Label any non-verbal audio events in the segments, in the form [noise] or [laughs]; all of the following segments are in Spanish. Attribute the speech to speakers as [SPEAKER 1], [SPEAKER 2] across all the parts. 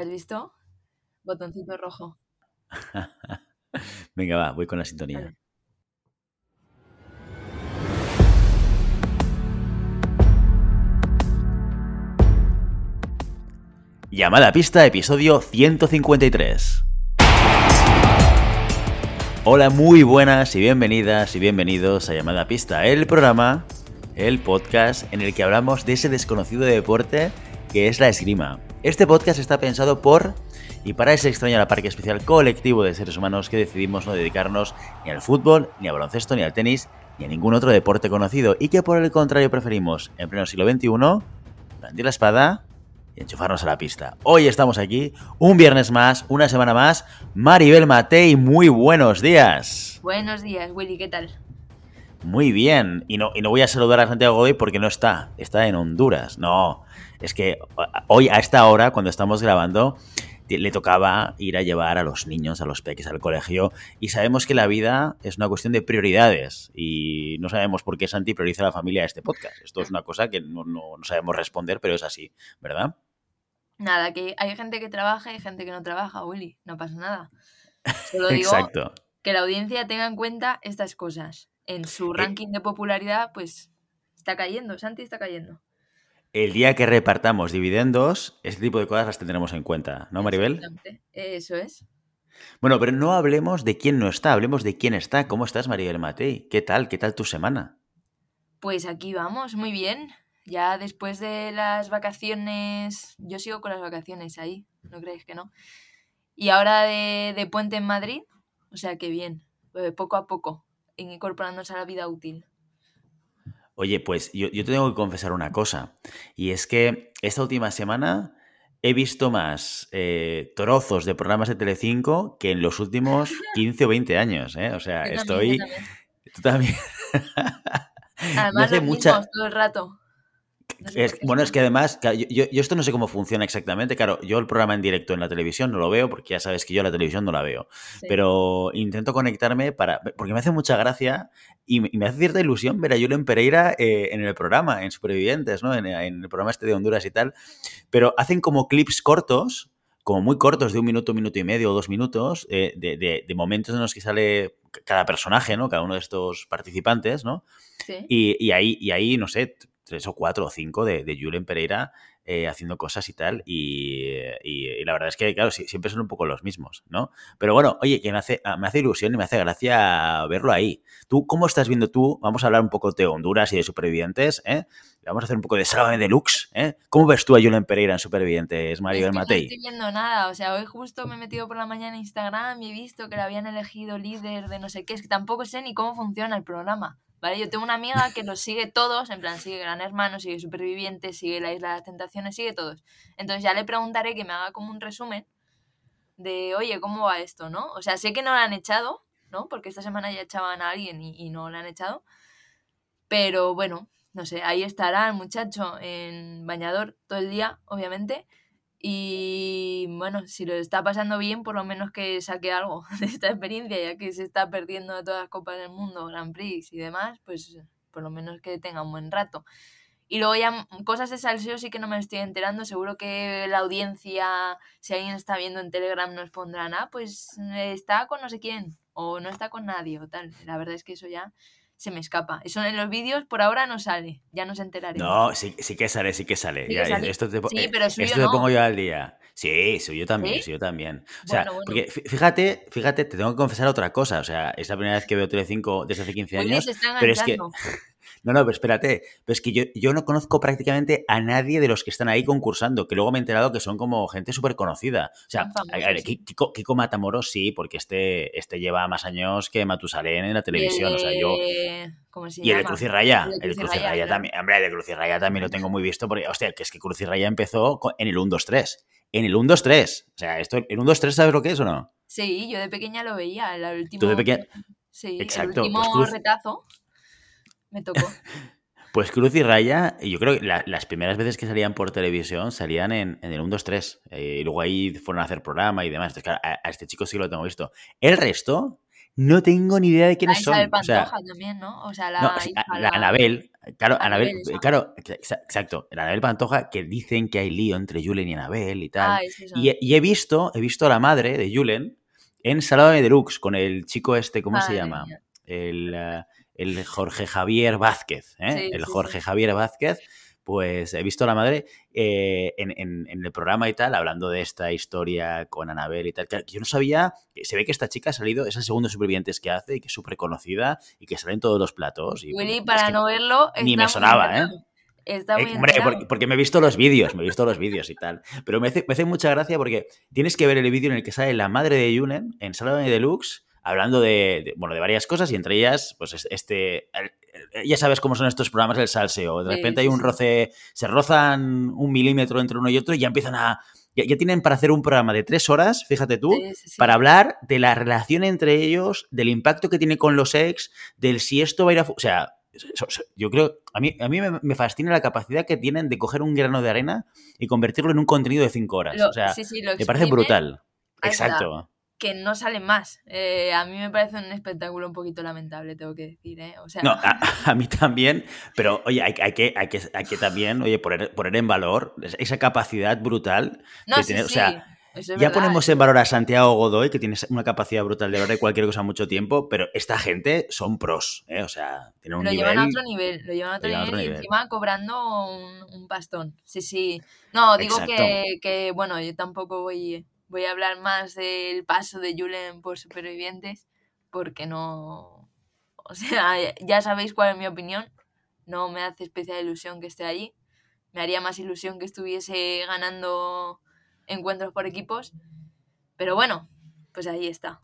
[SPEAKER 1] ¿Has visto? Botoncito rojo. [laughs]
[SPEAKER 2] Venga, va, voy con la sintonía.
[SPEAKER 1] Vale.
[SPEAKER 2] Llamada a pista, episodio 153. Hola, muy buenas y bienvenidas y bienvenidos a Llamada a pista, el programa, el podcast en el que hablamos de ese desconocido deporte que es la esgrima. Este podcast está pensado por y para ese extraño la parque especial colectivo de seres humanos que decidimos no dedicarnos ni al fútbol, ni al baloncesto, ni al tenis, ni a ningún otro deporte conocido y que por el contrario preferimos, en pleno siglo XXI, blandir la espada y enchufarnos a la pista. Hoy estamos aquí, un viernes más, una semana más. Maribel Matei, muy buenos días.
[SPEAKER 1] Buenos días, Willy, ¿qué tal?
[SPEAKER 2] Muy bien. Y no, y no voy a saludar a Santiago Godoy porque no está. Está en Honduras. No. Es que hoy a esta hora, cuando estamos grabando, le tocaba ir a llevar a los niños, a los peques al colegio. Y sabemos que la vida es una cuestión de prioridades. Y no sabemos por qué Santi prioriza a la familia de este podcast. Esto es una cosa que no, no- no sabemos responder, pero es así, ¿verdad?
[SPEAKER 1] Nada, que hay gente que trabaja y hay gente que no trabaja, Willy. No pasa nada. [laughs] Solo digo
[SPEAKER 2] Exacto.
[SPEAKER 1] que la audiencia tenga en cuenta estas cosas. En su
[SPEAKER 2] Eh.
[SPEAKER 1] ranking de popularidad, pues está cayendo, Santi está cayendo.
[SPEAKER 2] El día que repartamos dividendos, este tipo de cosas las tendremos en cuenta, ¿no, Maribel?
[SPEAKER 1] Exactamente. Eso es.
[SPEAKER 2] Bueno, pero no hablemos de quién no está, hablemos de quién está. ¿Cómo estás, Maribel Matei? ¿Qué tal? ¿Qué tal tu semana?
[SPEAKER 1] Pues aquí vamos, muy bien. Ya después de las vacaciones, yo sigo con las vacaciones ahí, ¿no creéis que no? Y ahora de, de puente en Madrid, o sea que bien, eh, poco a poco, incorporándose a la vida útil.
[SPEAKER 2] Oye, pues yo, yo te tengo que confesar una cosa, y es que esta última semana he visto más eh, trozos de programas de Telecinco que en los últimos [laughs] 15 o 20 años, ¿eh? O sea,
[SPEAKER 1] Yo
[SPEAKER 2] estoy...
[SPEAKER 1] también, yo [laughs] también.
[SPEAKER 2] Tú también.
[SPEAKER 1] Además,
[SPEAKER 2] hace mucha-
[SPEAKER 1] mismos todo el rato. No sé
[SPEAKER 2] Es- bueno, es que además, yo, esto no sé cómo funciona exactamente. Claro, yo el programa en directo en la televisión no lo veo porque ya sabes que yo la televisión no la veo. Pero intento conectarme para. Porque me hace mucha gracia y me, y me hace cierta ilusión ver a Julen Pereira eh, en el programa, en Supervivientes, ¿no? En, en el programa este de Honduras y tal. Pero hacen como clips cortos, como muy cortos, de un minuto, minuto y medio o dos minutos, eh, de, de- de momentos en los que sale cada personaje, ¿no? Cada uno de estos participantes, ¿no?
[SPEAKER 1] Sí.
[SPEAKER 2] Y, y ahí, y ahí, no sé, tres o cuatro o cinco de, de Julen Pereira eh, haciendo cosas y tal. Y, y- y la verdad es que, claro, sí- siempre son un poco los mismos, ¿no? Pero bueno, oye, que me hace, me hace ilusión y me hace gracia verlo ahí. ¿Tú cómo estás viendo tú? Vamos a hablar un poco de Honduras y de Supervivientes, ¿eh? Vamos a hacer un poco de Sálvame Deluxe, ¿eh? ¿Cómo ves tú a Julen Pereira en Supervivientes, Mario
[SPEAKER 1] Es que
[SPEAKER 2] Matei?
[SPEAKER 1] No estoy viendo nada, o sea, hoy justo me he metido por la mañana en Instagram y he visto que le habían elegido líder de no sé qué, es que tampoco sé ni cómo funciona el programa, ¿vale? Yo tengo una amiga que los sigue todos, en plan, sigue Gran Hermano, sigue Supervivientes, sigue La Isla de las Tentaciones, sigue todos. Entonces ya le preguntaré que me haga como un resumen de, oye, ¿cómo va esto, no? O sea, sé que no la han echado, ¿no? Porque esta semana ya echaban a alguien y, y no la han echado, pero bueno, no sé, ahí estará el muchacho en bañador todo el día, obviamente. Y bueno, si lo está pasando bien, por lo menos que saque algo [laughs] de esta experiencia, ya que se está perdiendo todas las copas del mundo, Grand Prix y demás, pues por lo menos que tenga un buen rato. Y luego ya mm, cosas de salseo sí que no me estoy enterando. Seguro que la audiencia, si alguien está viendo en Telegram, nos pondrán, ah, pues eh, está con no sé quién, o no está con nadie, o tal. La verdad es que eso ya se me escapa. Eso en los vídeos por ahora no sale, ya nos enteraremos.
[SPEAKER 2] No, sí, sí que sale, sí que sale.
[SPEAKER 1] Sí
[SPEAKER 2] Ya,
[SPEAKER 1] que sale.
[SPEAKER 2] Esto te,
[SPEAKER 1] Sí,
[SPEAKER 2] eh,
[SPEAKER 1] pero
[SPEAKER 2] esto te
[SPEAKER 1] no.
[SPEAKER 2] pongo yo al día. Sí, suyo también,
[SPEAKER 1] ¿Sí?
[SPEAKER 2] suyo también. O sea,
[SPEAKER 1] Bueno, bueno.
[SPEAKER 2] porque fí- fíjate, fíjate, te tengo que confesar otra cosa. O sea, es la primera vez que veo Telecinco desde hace 15
[SPEAKER 1] Willy
[SPEAKER 2] años. pero es que-. No, no, pero espérate. Pero es que yo, yo no conozco prácticamente a nadie de los que están ahí concursando, que luego me he enterado que son como gente súper conocida. O sea, a ver. Kiko, Kiko Matamoros sí, porque este, este lleva más años que Matusalén en la televisión. O sea, yo...
[SPEAKER 1] ¿Cómo se
[SPEAKER 2] Y el de
[SPEAKER 1] llama?
[SPEAKER 2] Cruz y Raya.
[SPEAKER 1] El de Cruz y
[SPEAKER 2] Cruz y
[SPEAKER 1] Raya,
[SPEAKER 2] también. Hombre, el de Cruz y Raya también lo tengo muy visto porque, hostia, que es que Cruz y Raya empezó en el 1-2-3. En el 1-2-3. O sea, esto, el 1-2-3, ¿sabes lo que es o no?
[SPEAKER 1] Sí, yo de pequeña lo veía. El último,
[SPEAKER 2] Tú de pequeña.
[SPEAKER 1] Sí,
[SPEAKER 2] Exacto,
[SPEAKER 1] el último
[SPEAKER 2] pues Cruz-
[SPEAKER 1] retazo me tocó. [laughs]
[SPEAKER 2] Pues Cruz y Raya, yo creo que la- las primeras veces que salían por televisión salían en, en el 1-2-3. eh, y luego ahí fueron a hacer programa y demás. Entonces, claro, a, a este chico sí lo tengo visto. El resto, no tengo ni idea de
[SPEAKER 1] La
[SPEAKER 2] quiénes son.
[SPEAKER 1] Isabel
[SPEAKER 2] O sea,
[SPEAKER 1] Pantoja también, ¿no? O sea, la,
[SPEAKER 2] no, la
[SPEAKER 1] la-
[SPEAKER 2] Anabel, claro,
[SPEAKER 1] Anabel,
[SPEAKER 2] claro, exa- exacto, la Anabel Pantoja, que dicen que hay lío entre Julen y Anabel y tal.
[SPEAKER 1] Ah, es.
[SPEAKER 2] Y, he- y he visto, he visto a la madre de Julen en Salame Deluxe con el chico este, ¿cómo se llama?
[SPEAKER 1] mía.
[SPEAKER 2] El, eh, el Jorge Javier Vázquez, ¿eh?
[SPEAKER 1] Sí,
[SPEAKER 2] el
[SPEAKER 1] sí,
[SPEAKER 2] Jorge
[SPEAKER 1] sí.
[SPEAKER 2] Javier Vázquez. Pues he visto a la madre eh, en, en- en el programa y tal, hablando de esta historia con Anabel y tal. que Yo no sabía, se ve que esta chica ha salido, es el segundo Supervivientes que hace y que es súper conocida y que sale en todos los platos. Y,
[SPEAKER 1] Willy,
[SPEAKER 2] es
[SPEAKER 1] para
[SPEAKER 2] que-
[SPEAKER 1] no verlo,
[SPEAKER 2] ni me sonaba, ¿eh?
[SPEAKER 1] Está
[SPEAKER 2] eh, hombre, porque, porque me he visto los vídeos, me he visto los vídeos y tal. Pero me hace, me hace mucha gracia porque tienes que ver el vídeo en el que sale la madre de Yunen en Sálvame Deluxe hablando de, de, bueno, de varias cosas y entre ellas, pues es- este, el- el- ya sabes cómo son estos programas del salseo. De repente hay un roce, se rozan un milímetro entre uno y otro y ya empiezan a... Ya, ya tienen para hacer un programa de tres horas, fíjate tú,
[SPEAKER 1] Sí, sí, sí.
[SPEAKER 2] para hablar de la relación entre ellos, del impacto que tiene con los ex, del si esto va a ir a... O sea, yo creo, a mí, a mí me, fascina la capacidad que tienen de coger un grano de arena y convertirlo en un contenido de cinco horas.
[SPEAKER 1] Lo-
[SPEAKER 2] o sea,
[SPEAKER 1] lo
[SPEAKER 2] me parece brutal. Exacto.
[SPEAKER 1] Que no salen más. Eh, a mí me parece un espectáculo un poquito lamentable, tengo que decir, ¿eh? O sea,
[SPEAKER 2] No, a, [laughs] a mí también, pero oye, hay, hay que, hay, que, hay que también oye, poner, poner en valor esa capacidad brutal
[SPEAKER 1] no,
[SPEAKER 2] de
[SPEAKER 1] sí,
[SPEAKER 2] tener, o
[SPEAKER 1] sí,
[SPEAKER 2] sea,
[SPEAKER 1] eso es
[SPEAKER 2] Ya
[SPEAKER 1] verdad,
[SPEAKER 2] ponemos en valor a Santiago Godoy, que tiene una capacidad brutal de hablar de cualquier cosa mucho tiempo, pero esta gente son pros, ¿eh? O sea, tienen un
[SPEAKER 1] Lo
[SPEAKER 2] nivel...
[SPEAKER 1] llevan a otro nivel, lo llevan a otro,
[SPEAKER 2] llevan
[SPEAKER 1] nivel,
[SPEAKER 2] otro
[SPEAKER 1] y
[SPEAKER 2] nivel.
[SPEAKER 1] encima cobrando un, un pastón. Sí, sí. No, digo que, que, bueno, yo tampoco voy, voy a hablar más del paso de Julen por Supervivientes, porque no... O sea, [laughs] ya sabéis cuál es mi opinión. No me hace especial ilusión que esté allí. Me haría más ilusión que estuviese ganando encuentros por equipos. Pero bueno, pues ahí está.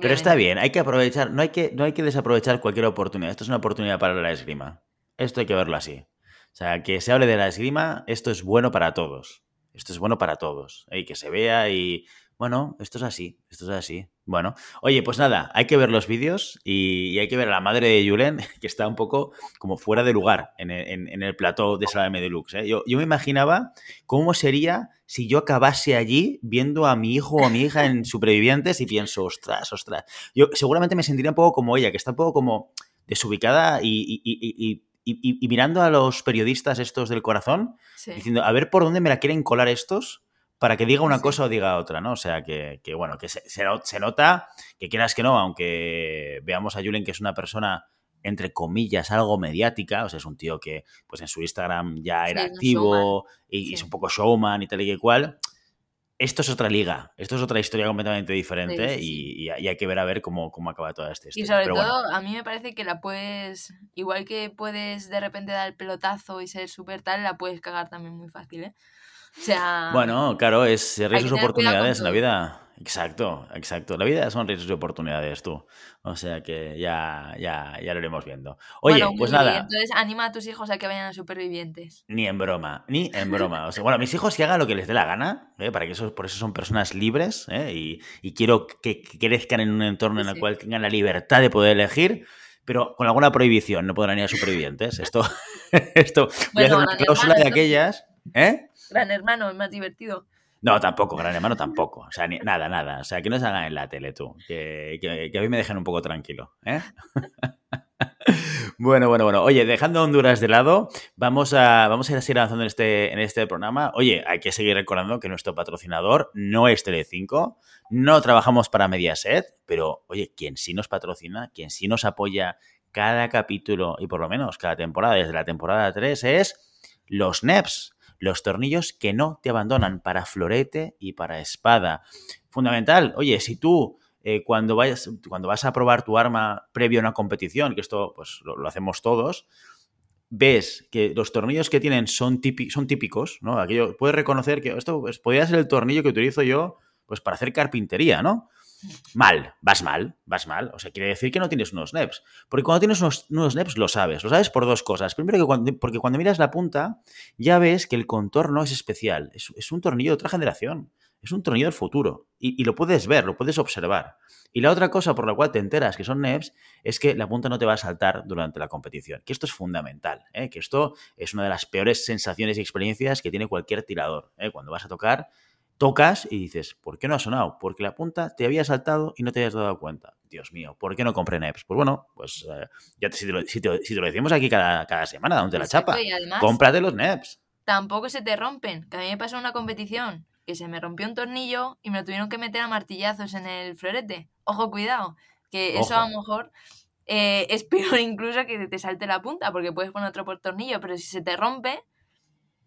[SPEAKER 2] Pero está bien, hay que aprovechar, no hay que, no hay que desaprovechar cualquier oportunidad. Esto es una oportunidad para la esgrima. Esto hay que verlo así. O sea, que se hable de la esgrima, esto es bueno para todos. Esto es bueno para todos. ¿eh? Y que se vea y, bueno, esto es así, esto es así. Bueno, oye, pues nada, hay que ver los vídeos y, hay que ver a la madre de Julen, [laughs] que está un poco como fuera de lugar en el, en- en el plató de Salame Deluxe. ¿eh? Yo, yo me imaginaba cómo sería si yo acabase allí viendo a mi hijo o a mi hija en Supervivientes y pienso, ostras, ostras. Yo seguramente me sentiría un poco como ella, que está un poco como desubicada y- y- y- mirando a los periodistas estos del corazón,
[SPEAKER 1] Sí.
[SPEAKER 2] diciendo, a ver por dónde me la quieren colar estos para que diga una
[SPEAKER 1] Sí.
[SPEAKER 2] cosa o diga otra, ¿no? O sea, que, que, bueno, que se, se no- se nota que quieras que no, aunque veamos a Julen que es una persona entre comillas, algo mediática, o sea, es un tío que pues en su Instagram ya era activo y, es un poco showman y tal y que cual. Esto es otra liga, esto es otra historia completamente diferente
[SPEAKER 1] Sí, sí,
[SPEAKER 2] y, y- y hay que ver a ver cómo, cómo acaba toda esta
[SPEAKER 1] Y
[SPEAKER 2] historia.
[SPEAKER 1] sobre
[SPEAKER 2] Pero
[SPEAKER 1] todo,
[SPEAKER 2] bueno,
[SPEAKER 1] a mí me parece que la puedes, igual que puedes de repente dar el pelotazo y ser súper tal, la puedes cagar también muy fácil, ¿eh? O sea,
[SPEAKER 2] bueno, claro, es riesgos y oportunidades en la vida. Exacto, exacto. La vida son riesgos y oportunidades, tú. O sea que ya, ya, ya lo iremos viendo. Oye,
[SPEAKER 1] bueno,
[SPEAKER 2] pues nada.
[SPEAKER 1] entonces anima a tus hijos a que vayan a supervivientes.
[SPEAKER 2] Ni en broma, ni en broma. O sea, bueno, mis hijos que hagan lo que les dé la gana, ¿eh? para que eso, por eso son personas libres, ¿eh? y, y quiero que, que crezcan en un entorno en el
[SPEAKER 1] sí.
[SPEAKER 2] cual tengan la libertad de poder elegir, pero con alguna prohibición, no podrán ir a supervivientes. Esto, [laughs] esto, voy a hacer una cláusula de aquellas, ¿eh?
[SPEAKER 1] Gran hermano, es más divertido.
[SPEAKER 2] No, tampoco, gran hermano tampoco. O sea, ni- nada, nada. O sea, que no se hagan en la tele tú. Que, que, a mí me dejen un poco tranquilo. ¿eh? [laughs] bueno, bueno, bueno. Oye, dejando Honduras de lado, vamos a, vamos a seguir avanzando en este, en este programa. Oye, hay que seguir recordando que nuestro patrocinador no es Telecinco, no trabajamos para Mediaset, pero oye, quien sí nos patrocina, quien sí nos apoya cada capítulo y por lo menos cada temporada, desde la temporada 3, es los NEPs los tornillos que no te abandonan para florete y para espada. Fundamental, oye, si tú eh, cuando, vayas, cuando vas a probar tu arma previo a una competición, que esto pues lo, hacemos todos, ves que los tornillos que tienen son típicos, ¿no? Aquello, puedes reconocer que esto pues, podría ser el tornillo que utilizo yo pues para hacer carpintería, ¿no? Mal, vas mal, vas mal. O sea, quiere decir que no tienes unos NEPs. Porque cuando tienes unos, unos NEPs lo sabes. Lo sabes por dos cosas. Primero, que cuando, porque cuando miras la punta, ya ves que el contorno es especial. Es, un tornillo de otra generación. Es un tornillo del futuro. Y, y, lo puedes ver, lo puedes observar. Y la otra cosa por la cual te enteras que son NEPs es que la punta no te va a saltar durante la competición. Que esto es fundamental. ¿eh? Que esto es una de las peores sensaciones y experiencias que tiene cualquier tirador. ¿eh? Cuando vas a tocar tocas y dices, ¿por qué no ha sonado? Porque la punta te había saltado y no te habías dado cuenta. Dios mío, ¿por qué no compré NEPs? Pues bueno, pues eh, ya te, si, te lo, si, te, si, te lo, decimos aquí cada, cada semana, donde la chapa, además, cómprate los NEPs.
[SPEAKER 1] Tampoco se te rompen, que a mí me pasó una competición que se me rompió un tornillo y me lo tuvieron que meter a martillazos en el florete. Ojo, cuidado, que Ojo. eso a lo mejor eh, [laughs] es peor incluso que te salte la punta, porque puedes poner otro por tornillo, pero si se te rompe,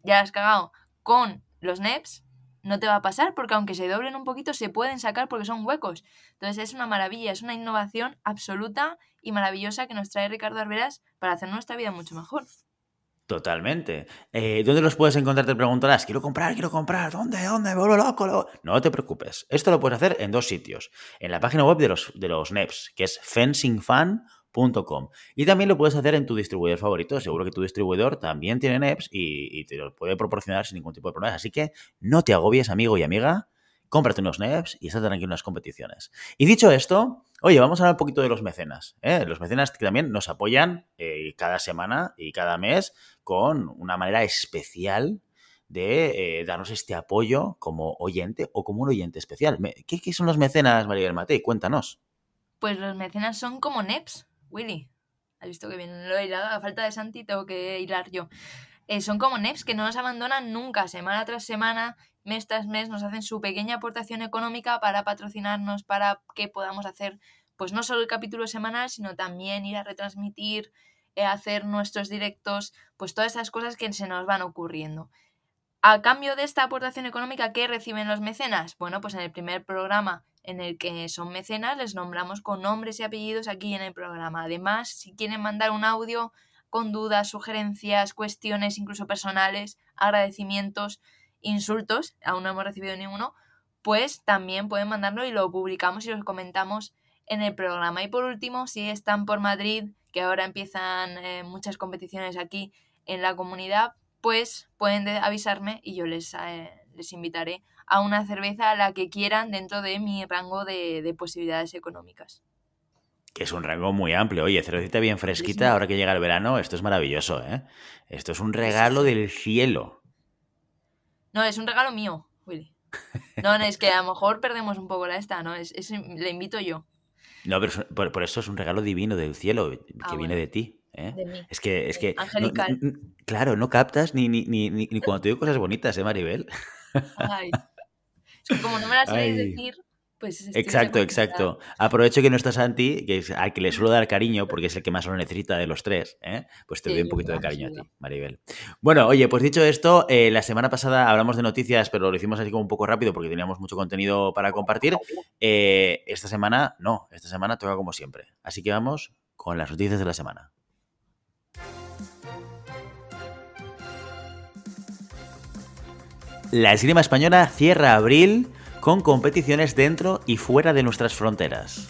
[SPEAKER 1] ya has cagado. Con los NEPs no te va a pasar porque aunque se doblen un poquito se pueden sacar porque son huecos. Entonces es una maravilla, es una innovación absoluta y maravillosa que nos trae Ricardo Arberas para hacer nuestra vida mucho mejor.
[SPEAKER 2] Totalmente. Eh, ¿Dónde los puedes encontrar? Te preguntarás, quiero comprar, quiero comprar, ¿dónde? ¿Dónde? Me vuelvo loco. No te preocupes. Esto lo puedes hacer en dos sitios. En la página web de los, de los NEPs, que es fencingfan.com. Y también lo puedes hacer en tu distribuidor favorito. Seguro que tu distribuidor también tiene NEPs y, te los puede proporcionar sin ningún tipo de problema. Así que no te agobies, amigo y amiga. Cómprate unos NEPs y estate tranquilo en las competiciones. Y dicho esto, oye, vamos a hablar un poquito de los mecenas. ¿eh? Los mecenas que también nos apoyan eh, cada semana y cada mes con una manera especial de eh, darnos este apoyo como oyente o como un oyente especial. ¿Qué, qué son los mecenas, María del Matei? Cuéntanos.
[SPEAKER 1] Pues los mecenas son como NEPs, Willy. Has visto que bien lo he hilado. A falta de Santi tengo que hilar yo. Eh, son como NEPs que no nos abandonan nunca, semana tras semana, mes tras mes, nos hacen su pequeña aportación económica para patrocinarnos, para que podamos hacer, pues no solo el capítulo semanal, sino también ir a retransmitir, eh, hacer nuestros directos, pues todas esas cosas que se nos van ocurriendo. A cambio de esta aportación económica, ¿qué reciben los mecenas? Bueno, pues en el primer programa en el que son mecenas, les nombramos con nombres y apellidos aquí en el programa. Además, si quieren mandar un audio con dudas, sugerencias, cuestiones incluso personales, agradecimientos, insultos, aún no hemos recibido ninguno, pues también pueden mandarlo y lo publicamos y los comentamos en el programa. Y por último, si están por Madrid, que ahora empiezan eh, muchas competiciones aquí en la comunidad, pues pueden avisarme y yo les, eh, les invitaré a una cerveza a la que quieran dentro de mi rango de, de posibilidades económicas.
[SPEAKER 2] Que es un rango muy amplio. Oye, cervecita bien fresquita, ahora que llega el verano, esto es maravilloso, ¿eh? Esto es un regalo del cielo.
[SPEAKER 1] No, es un regalo mío, Willy. No, no, es que a lo mejor perdemos un poco la esta, ¿no? Es, es le invito yo.
[SPEAKER 2] No, pero por, por, eso es un regalo divino del cielo, que ah, viene bueno. de ti. ¿eh?
[SPEAKER 1] De mí.
[SPEAKER 2] Es que, es que
[SPEAKER 1] Angelical.
[SPEAKER 2] No, no, claro, no captas ni, ni, ni, ni, cuando te digo cosas bonitas, ¿eh, Maribel?
[SPEAKER 1] Ay. [laughs] Como no me las sabéis decir, pues...
[SPEAKER 2] Exacto, exacto. Aprovecho que no está Santi, que es al que le suelo dar cariño, porque es el que más lo necesita de los tres, ¿eh? pues te sí, doy un poquito de cariño a ti, Maribel. Bueno, oye, pues dicho esto, eh, la semana pasada hablamos de noticias, pero lo hicimos así como un poco rápido porque teníamos mucho contenido para compartir. Eh, esta semana, no, esta semana toca como siempre. Así que vamos con las noticias de la semana. La esgrima española cierra abril con competiciones dentro y fuera de nuestras fronteras.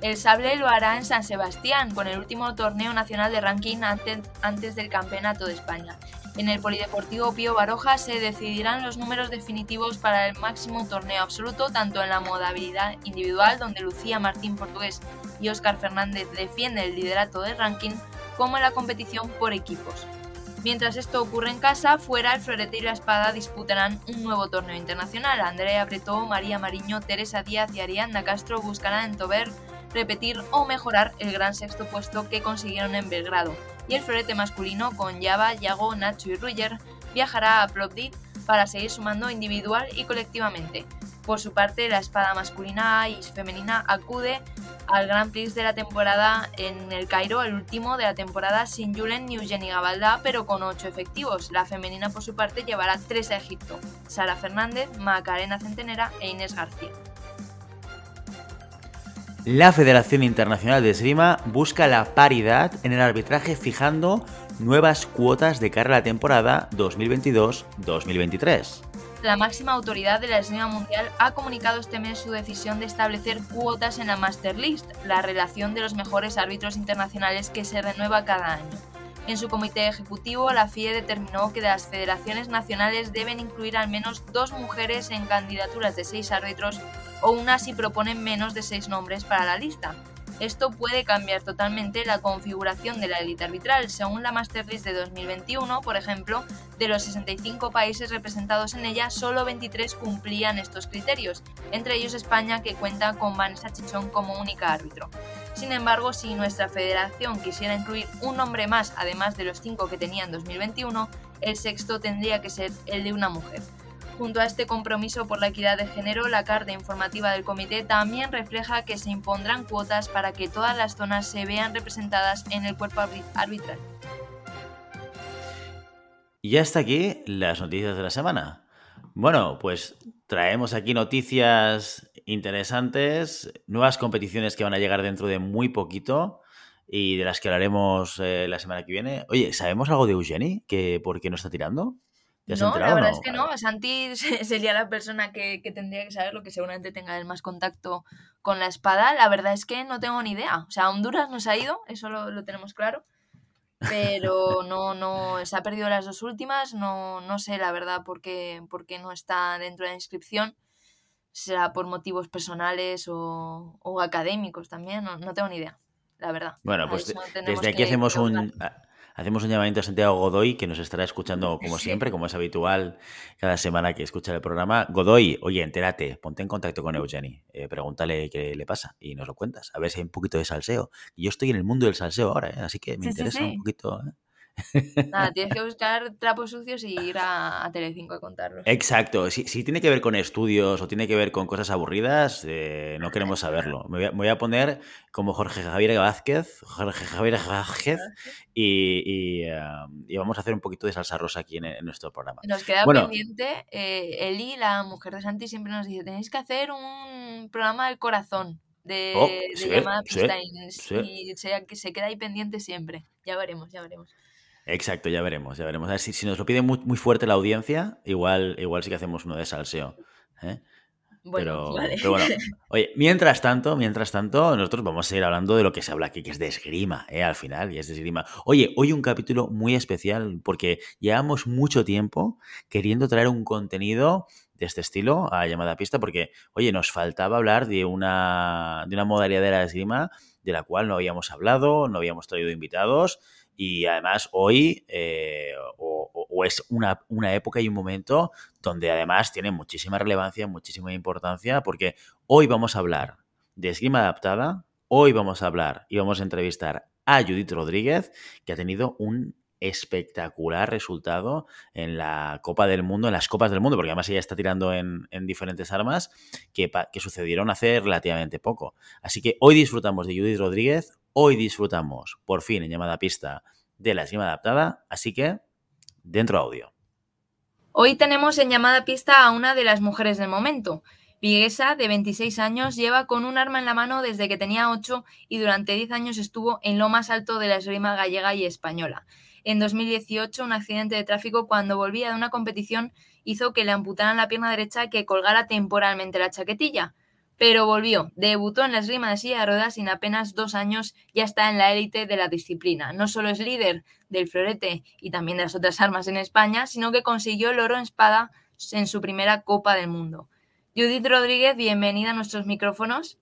[SPEAKER 1] El sable lo hará en San Sebastián, con el último torneo nacional de ranking antes, del Campeonato de España. En el Polideportivo Pío Baroja se decidirán los números definitivos para el máximo torneo absoluto, tanto en la modalidad individual, donde Lucía Martín Portugués y Óscar Fernández defienden el liderato del ranking, como en la competición por equipos. Mientras esto ocurre en casa, fuera el florete y la espada disputarán un nuevo torneo internacional. Andrea Bretó, María Mariño, Teresa Díaz y Arianda Castro buscarán en Tober repetir o mejorar el gran sexto puesto que consiguieron en Belgrado. Y el florete masculino con Java, Yago, Nacho y Ruyer viajará a Plovdiv para seguir sumando individual y colectivamente. Por su parte, la espada masculina y femenina acude al Grand Prix de la temporada en el Cairo, el último de la temporada sin Julen ni Eugeni Gabaldá, pero con 8 efectivos. La femenina, por su parte, llevará 3 a Egipto: Sara Fernández, Macarena Centenera e Inés García.
[SPEAKER 2] La Federación Internacional de Esgrima busca la paridad en el arbitraje fijando nuevas cuotas de cara a la temporada 2022-2023.
[SPEAKER 1] La máxima autoridad de la esgrima mundial ha comunicado este mes su decisión de establecer cuotas en la Master List, la relación de los mejores árbitros internacionales que se renueva cada año. En su comité ejecutivo, la FIE determinó que las federaciones nacionales deben incluir al menos dos mujeres en candidaturas de seis árbitros o una si proponen menos de seis nombres para la lista. Esto puede cambiar totalmente la configuración de la élite arbitral. Según la Masterlist de 2021, por ejemplo, de los 65 países representados en ella, solo 23 cumplían estos criterios, entre ellos España, que cuenta con Vanessa Chichón como única árbitro. Sin embargo, si nuestra federación quisiera incluir un nombre más, además de los cinco que tenía en 2021, el sexto tendría que ser el de una mujer. Junto a este compromiso por la equidad de género, la carta informativa del comité también refleja que se impondrán cuotas para que todas las zonas se vean representadas en el cuerpo arbitral.
[SPEAKER 2] Y hasta aquí las noticias de la semana. Bueno, pues traemos aquí noticias interesantes, nuevas competiciones que van a llegar dentro de muy poquito y de las que hablaremos eh, la semana que viene. Oye, ¿sabemos algo de Eugenie? ¿Que ¿Por qué no está tirando?
[SPEAKER 1] No, la verdad es que no. Santi [laughs] sería la persona que, tendría que saber lo que seguramente tenga el más contacto con la espada. La verdad es que no tengo ni idea. O sea, Honduras nos ha ido, eso lo, tenemos claro. Pero [laughs] no, no, se ha perdido las dos últimas. No, no sé la verdad por qué, por qué no está dentro de la inscripción. Será por motivos personales o, o académicos también. No, no tengo ni idea, la verdad.
[SPEAKER 2] Bueno, pues desde aquí hacemos un Hacemos un llamamiento a Santiago Godoy, que nos estará escuchando como siempre, como es habitual cada semana que escucha el programa. Godoy, oye, entérate, ponte en contacto con Eugeni, eh, pregúntale qué le pasa y nos lo cuentas, a ver si hay un poquito de salseo. Yo estoy en el mundo del salseo ahora, ¿eh? así que me interesa un poquito. ¿eh?
[SPEAKER 1] Nada, [laughs] tienes que buscar trapos sucios y ir a, a Telecinco a contarlos.
[SPEAKER 2] Exacto. Si, tiene que ver con estudios o tiene que ver con cosas aburridas, eh, no queremos saberlo. Me voy, a, poner como Jorge Javier Vázquez, Jorge Javier Vázquez, y, eh, y, vamos a hacer un poquito de salsa rosa aquí en, nuestro programa.
[SPEAKER 1] Nos queda pendiente, eh, Eli, la mujer de Santi, siempre nos dice, tenéis que hacer un programa del corazón de, oh, llamada y se, se queda ahí pendiente siempre. Ya veremos, ya veremos.
[SPEAKER 2] Exacto, ya veremos, ya veremos. A ver, si, si nos lo pide muy, muy, fuerte la audiencia, igual, igual sí que hacemos uno de salseo. ¿eh? Bueno, pero, bueno, oye, mientras tanto, mientras tanto, nosotros vamos a seguir hablando de lo que se habla aquí, que es de esgrima, ¿eh? al final, y es de esgrima. Oye, hoy un capítulo muy especial porque llevamos mucho tiempo queriendo traer un contenido de este estilo a llamada pista, porque, oye, nos faltaba hablar de una, de una modalidad de la esgrima de la cual no habíamos hablado, no habíamos traído invitados y además hoy eh, o, es una, una, época y un momento donde además tiene muchísima relevancia, muchísima importancia, porque hoy vamos a hablar de esgrima adaptada, hoy vamos a hablar y vamos a entrevistar a Judith Rodríguez, que ha tenido un espectacular resultado en la Copa del Mundo, en las Copas del Mundo, porque además ella está tirando en, diferentes armas que, que, sucedieron hace relativamente poco. Así que hoy disfrutamos de Judith Rodríguez, hoy disfrutamos por fin en llamada pista de la esgrima adaptada, así que dentro audio.
[SPEAKER 1] Hoy tenemos en llamada pista a una de las mujeres del momento. Viguesa, de 26 años, lleva con un arma en la mano desde que tenía 8 y durante 10 años estuvo en lo más alto de la esgrima gallega y española. En 2018, un accidente de tráfico cuando volvía de una competición hizo que le amputaran la pierna derecha que colgara temporalmente la chaquetilla. Pero volvió, debutó en la esgrima de silla de ruedas y en apenas dos años ya está en la élite de la disciplina. No solo es líder del florete y también de las otras armas en España, sino que consiguió el oro en espada en su primera Copa del Mundo. Judith Rodríguez, bienvenida a nuestros micrófonos.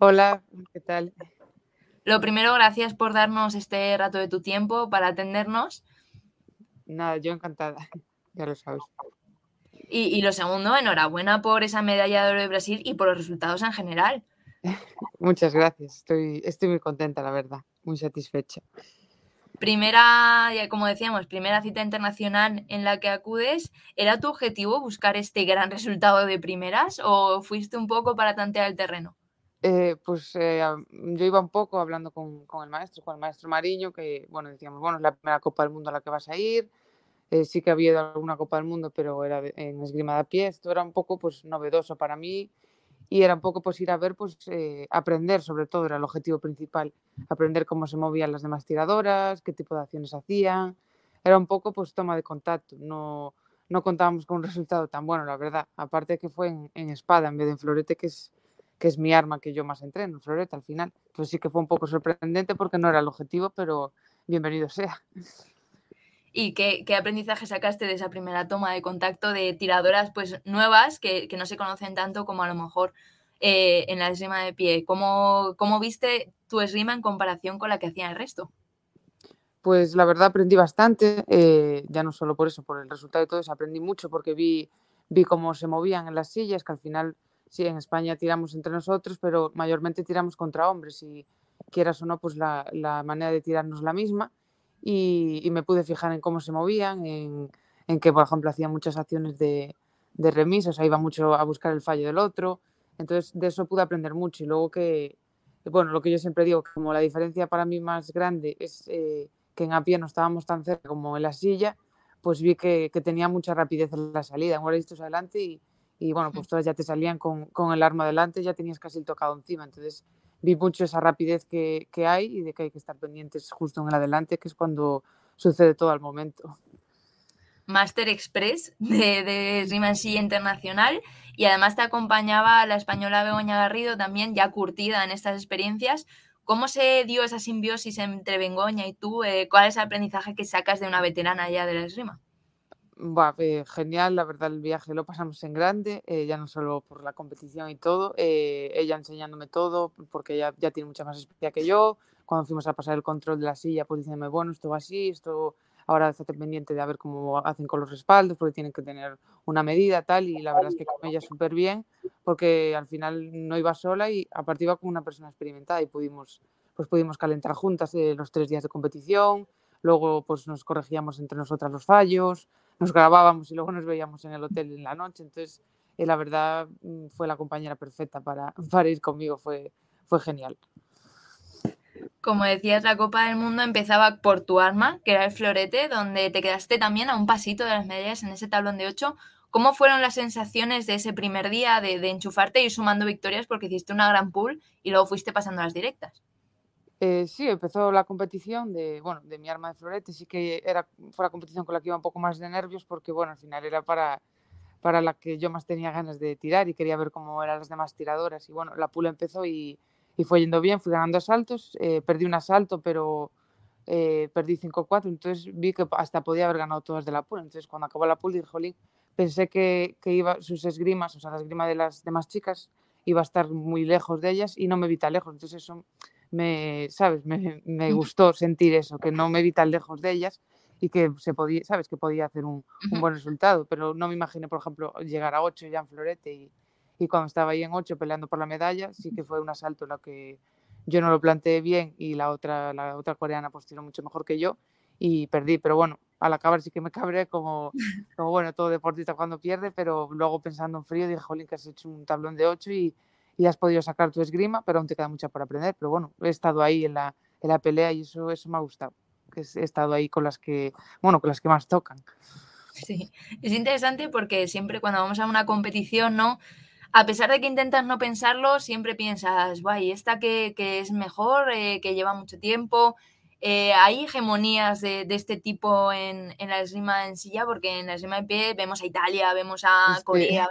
[SPEAKER 3] Hola, ¿qué tal?
[SPEAKER 1] Lo primero, gracias por darnos este rato de tu tiempo para atendernos.
[SPEAKER 3] Nada, yo encantada, ya lo sabes.
[SPEAKER 1] Y, lo segundo, enhorabuena por esa medalla de oro de Brasil y por los resultados en general. [laughs]
[SPEAKER 3] Muchas gracias, estoy, estoy muy contenta, la verdad, muy satisfecha.
[SPEAKER 1] Primera, como decíamos, primera cita internacional en la que acudes, ¿era tu objetivo buscar este gran resultado de primeras o fuiste un poco para tantear el terreno?
[SPEAKER 3] Eh, pues eh, yo iba un poco hablando con, el maestro, con el maestro Mariño, que bueno, decíamos, bueno, es la primera Copa del Mundo a la que vas a ir, eh, sí que había ido alguna Copa del Mundo, pero era en esgrima de pie, esto era un poco pues novedoso para mí y era un poco pues ir a ver, pues aprender sobre todo, era el objetivo principal, aprender cómo se movían las demás tiradoras, qué tipo de acciones hacían, era un poco pues toma de contacto, no, no contábamos con un resultado tan bueno, la verdad, aparte que fue en, espada en vez de en florete, que es que es mi arma que yo más entreno, floreta al final. Pues sí que fue un poco sorprendente porque no era el objetivo, pero bienvenido sea.
[SPEAKER 1] ¿Y qué, aprendizaje sacaste de esa primera toma de contacto de tiradoras pues nuevas que, no se conocen tanto como a lo mejor eh, en la esgrima de pie. ¿Cómo, ¿Cómo viste tu esgrima en comparación con la que hacía el resto?
[SPEAKER 3] Pues la verdad aprendí bastante, eh, ya no solo por eso, por el resultado y todo eso, aprendí mucho porque vi, vi cómo se movían en las sillas, que al final, sí, en España tiramos entre nosotros, pero mayormente tiramos contra hombres y quieras o no, pues la, la manera de tirarnos la misma y, y, me pude fijar en cómo se movían, en, en que, por ejemplo, hacían muchas acciones de, de remis, o sea, iba mucho a buscar el fallo del otro, entonces de eso pude aprender mucho y luego que, bueno, lo que yo siempre digo, como la diferencia para mí más grande es... Eh, que en a pie no estábamos tan cerca como en la silla, pues vi que, que tenía mucha rapidez en la salida. En listos adelante y, y, bueno, pues todas ya te salían con, con, el arma delante, ya tenías casi el tocado encima. Entonces vi mucho esa rapidez que, que, hay y de que hay que estar pendientes justo en el adelante, que es cuando sucede todo al momento.
[SPEAKER 1] Master Express de, de Rimansilla Internacional y además te acompañaba la española Begoña Garrido también ya curtida en estas experiencias ¿Cómo se dio esa simbiosis entre Bengoña y tú? Eh, ¿Cuál es el aprendizaje que sacas de una veterana ya de la esgrima?
[SPEAKER 3] Eh, genial, la verdad el viaje lo pasamos en grande, eh, ya no solo por la competición y todo, eh, ella enseñándome todo, porque ella ya tiene mucha más experiencia que yo, cuando fuimos a pasar el control de la silla, pues diciéndome, bueno, esto va así, esto ahora estate pendiente de a ver cómo hacen con los respaldos, porque tienen que tener una medida tal, y la verdad es que con ella súper bien, porque al final no iba sola y aparte iba con una persona experimentada y pudimos, pues pudimos calentar juntas eh, los tres días de competición, luego pues nos corregíamos entre nosotras los fallos, nos grabábamos y luego nos veíamos en el hotel en la noche, entonces eh, la verdad mm, fue la compañera perfecta [laughs] para, ir conmigo, fue, fue genial.
[SPEAKER 1] Como decías, la Copa del Mundo empezaba por tu arma, que era el florete, donde te quedaste también a un pasito de las medallas en ese tablón de 8. ¿Cómo fueron las sensaciones de ese primer día de, de enchufarte y sumando victorias porque hiciste una gran pool y luego fuiste pasando las directas?
[SPEAKER 3] Eh, sí, empezó la competición de, bueno, de mi arma de florete, sí que era, fue la competición con la que iba un poco más de nervios porque, bueno, al final era para, para la que yo más tenía ganas de tirar y quería ver cómo eran las demás tiradoras. Y bueno, la pool empezó y, y fue yendo bien, fui ganando asaltos, eh, perdí un asalto, pero eh, perdí 5-4, entonces vi que hasta podía haber ganado todas de la pool. Entonces cuando acabó la pool dije, jolín, pensé que, que, iba sus esgrimas, o sea, la esgrima de las demás chicas, iba a estar muy lejos de ellas y no me vi tan lejos. Entonces eso me, ¿sabes? Me, me gustó sentir eso, que no me vi tan lejos de ellas y que se podía, ¿sabes? Que podía hacer un, un buen resultado, pero no me imaginé, por ejemplo, llegar a 8 ya en florete y, y cuando estaba ahí en 8 peleando por la medalla, sí que fue un asalto en lo que yo no lo planteé bien y la otra, la otra coreana pues tiró mucho mejor que yo y perdí, pero bueno, al acabar sí que me cabré como, [laughs] como bueno, todo deportista cuando pierde, pero luego pensando en frío dije, jolín, que has hecho un tablón de 8 y, y has podido sacar tu esgrima, pero aún te queda mucho por aprender, pero bueno, he estado ahí en la, en la pelea y eso, eso me ha gustado, que he estado ahí con las que, bueno, con las que más tocan.
[SPEAKER 1] Sí, es interesante porque siempre cuando vamos a una competición, ¿no? a pesar de que intentas no pensarlo, siempre piensas, guay, esta que, que es mejor, eh, que lleva mucho tiempo. Eh, hay hegemonías de, de, este tipo en, en, la esgrima en silla, porque en la esgrima de pie vemos a Italia, vemos a Corea,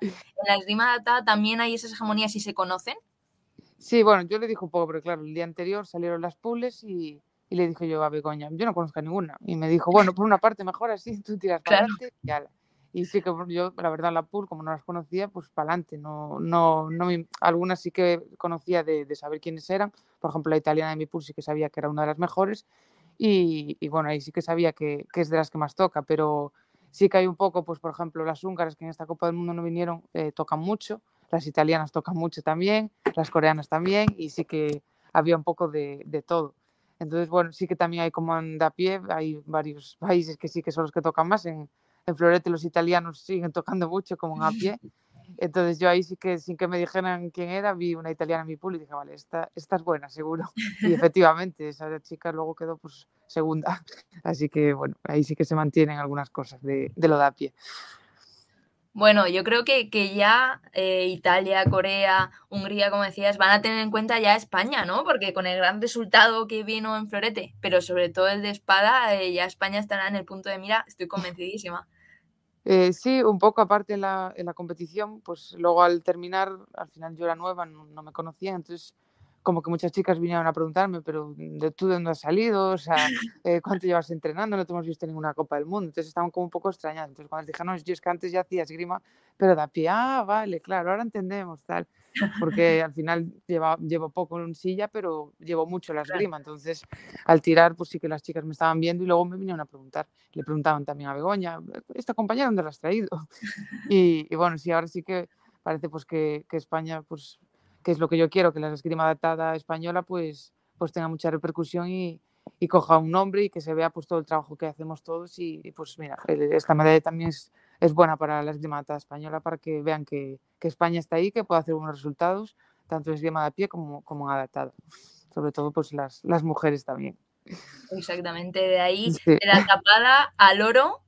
[SPEAKER 1] sí. en la esgrima de también hay esas hegemonías y se conocen.
[SPEAKER 3] Sí, bueno, yo le dije un poco, pero claro, el día anterior salieron las pools y, y le dije yo a Begoña, yo no conozco a ninguna. Y me dijo, bueno, por una parte mejor así, tú tiras para claro. adelante y ala y sí que yo, la verdad, la pool, como no las conocía, pues para adelante. No, no, no me, algunas sí que conocía de, de, saber quiénes eran. Por ejemplo, la italiana de mi pool sí que sabía que era una de las mejores. Y, y bueno, ahí sí que sabía que, es de las que más toca. Pero sí que hay un poco, pues por ejemplo, las húngaras que en esta Copa del Mundo no vinieron, eh, tocan mucho. Las italianas tocan mucho también. Las coreanas también. Y sí que había un poco de, de todo. Entonces, bueno, sí que también hay como anda a pie. Hay varios países que sí que son los que tocan más en en Florete los italianos siguen tocando mucho como en a pie. [laughs] Entonces yo ahí sí que sin que me dijeran quién era, vi una italiana en mi pool y dije, vale, esta, esta es buena, seguro. [laughs] Y efectivamente, esa chica luego quedó pues segunda. [laughs] Así que bueno, ahí sí que se mantienen algunas cosas de, de lo de a pie.
[SPEAKER 1] Bueno, yo creo que, que ya eh, Italia, Corea, Hungría, como decías, van a tener en cuenta ya España, ¿no? Porque con el gran resultado que vino en Florete, pero sobre todo el de espada, eh, ya España estará en el punto de mira, estoy convencidísima.
[SPEAKER 3] Eh, sí, un poco aparte en la, en la, competición, pues luego al terminar, al final yo era nueva, no, no me conocía, entonces como que muchas chicas vinieron a preguntarme, pero ¿de tú de dónde has salido? O sea, [laughs] eh, ¿cuánto llevas entrenando? No te hemos visto en ninguna Copa del Mundo. Entonces estaban como un poco extrañados. Entonces cuando les dije, no, yo es que antes ya hacía esgrima, pero da pie, ah, vale, claro, ahora entendemos, tal. Porque al final lleva, llevo poco en silla, pero llevo mucho la esgrima. Entonces, al tirar, pues sí que las chicas me estaban viendo y luego me vinieron a preguntar. Le preguntaban también a Begoña, ¿esta compañera dónde la has traído? [laughs] Y, y bueno, sí, ahora sí que parece pues que, que España pues que es lo que yo quiero, que la esgrima adaptada española pues, pues tenga mucha repercusión y, y coja un nombre y que se vea pues todo el trabajo que hacemos todos y, pues mira, esta medalla también es, es buena para la esgrima adaptada española para que vean que, que, España está ahí, que puede hacer buenos resultados, tanto en esgrima de pie como, como en adaptada, sobre todo pues las, las mujeres también.
[SPEAKER 1] Exactamente, de ahí, [laughs] sí. de la tapada al oro,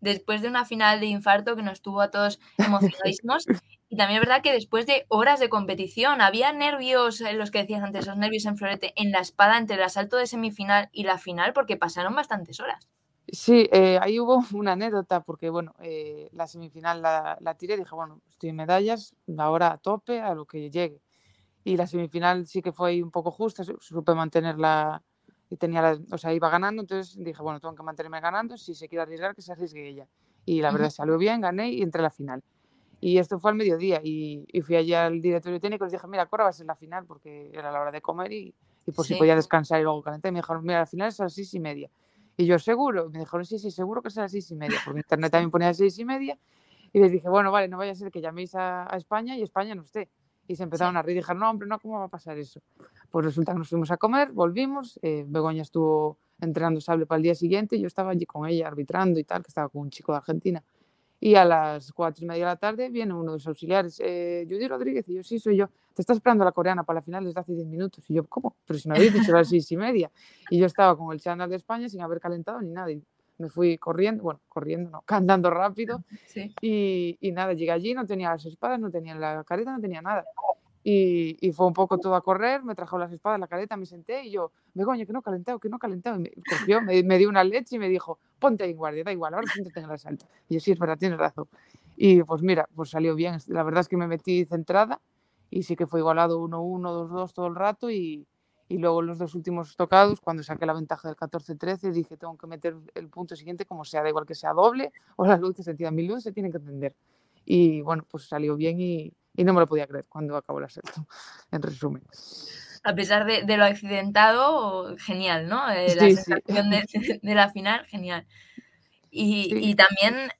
[SPEAKER 1] después de una final de infarto que nos tuvo a todos emocionadísimos. [laughs] Y también es verdad que después de horas de competición, había nervios, en los que decías antes, esos nervios en florete, en la espada entre el asalto de semifinal y la final, porque pasaron bastantes horas.
[SPEAKER 3] Sí, eh, ahí hubo [laughs] una anécdota, porque bueno, eh, la semifinal la, la tiré, dije, bueno, estoy en medallas, ahora a tope, a lo que llegue. Y la semifinal sí que fue un poco justa, supe mantenerla y tenía la, o sea, iba ganando, entonces dije, bueno, tengo que mantenerme ganando, si se quiere arriesgar, que se arriesgue ella. Y la verdad, salió bien, gané y entré a la final. Y esto fue al mediodía y, y, fui allá al directorio técnico y les dije, mira, ahora va a ser la final porque era la hora de comer y, y por sí. si podía descansar y luego calentar. Y me dijeron, mira, la final es a las seis y media. Y yo, seguro, me dijeron, sí, sí, seguro que a las seis y media, porque internet también [laughs] ponía las seis y media. Y les dije, bueno, vale, no vaya a ser que llaméis a, a España y España no esté. Y se empezaron sí. a reír y dijeron, no, hombre, no, ¿cómo va a pasar eso? Pues resulta que nos fuimos a comer, volvimos, eh, Begoña estuvo entrenando sable para el día siguiente y yo estaba allí con ella arbitrando y tal, que estaba con un chico de Argentina. Y a las cuatro y media de la tarde viene uno de los auxiliares, eh, Judy Rodríguez, y yo, sí, soy yo. Te está esperando la coreana para la final desde hace diez minutos. Y yo, ¿cómo? Pero si me habéis dicho a las seis y media. Y yo estaba con el chándal de España sin haber calentado ni nada. Y me fui corriendo, bueno, corriendo, no, [laughs] cantando rápido.
[SPEAKER 1] Sí.
[SPEAKER 3] Y, y, nada, llegué allí, no tenía las espadas, no tenía la careta, no tenía nada. Y, y, fue un poco todo a correr, me trajo las espadas, la careta, me senté y yo, Begoña, que no calentado, que no calentado. Y me cogió, me, me, dio una leche y me dijo, ponte ahí en guardia, da igual, ahora siéntate en el asalto. Y yo, sí, es verdad, tienes razón. Y pues mira, pues salió bien. La verdad es que me metí centrada y sí que fue igualado 1-1, 2-2 todo el rato y, y luego los dos últimos tocados, cuando saqué la ventaja del 14-13, dije, tengo que meter el punto siguiente como sea, da igual que sea doble o las luces sentidas, mi luz se tienen que entender. Y bueno, pues salió bien y, y no me lo podía creer cuando acabó el [laughs] asalto, en resumen.
[SPEAKER 1] A pesar de, de lo accidentado, genial, ¿no? Eh, la sí, sensación sí. de, [laughs] de, la final, genial. Y, sí. y, también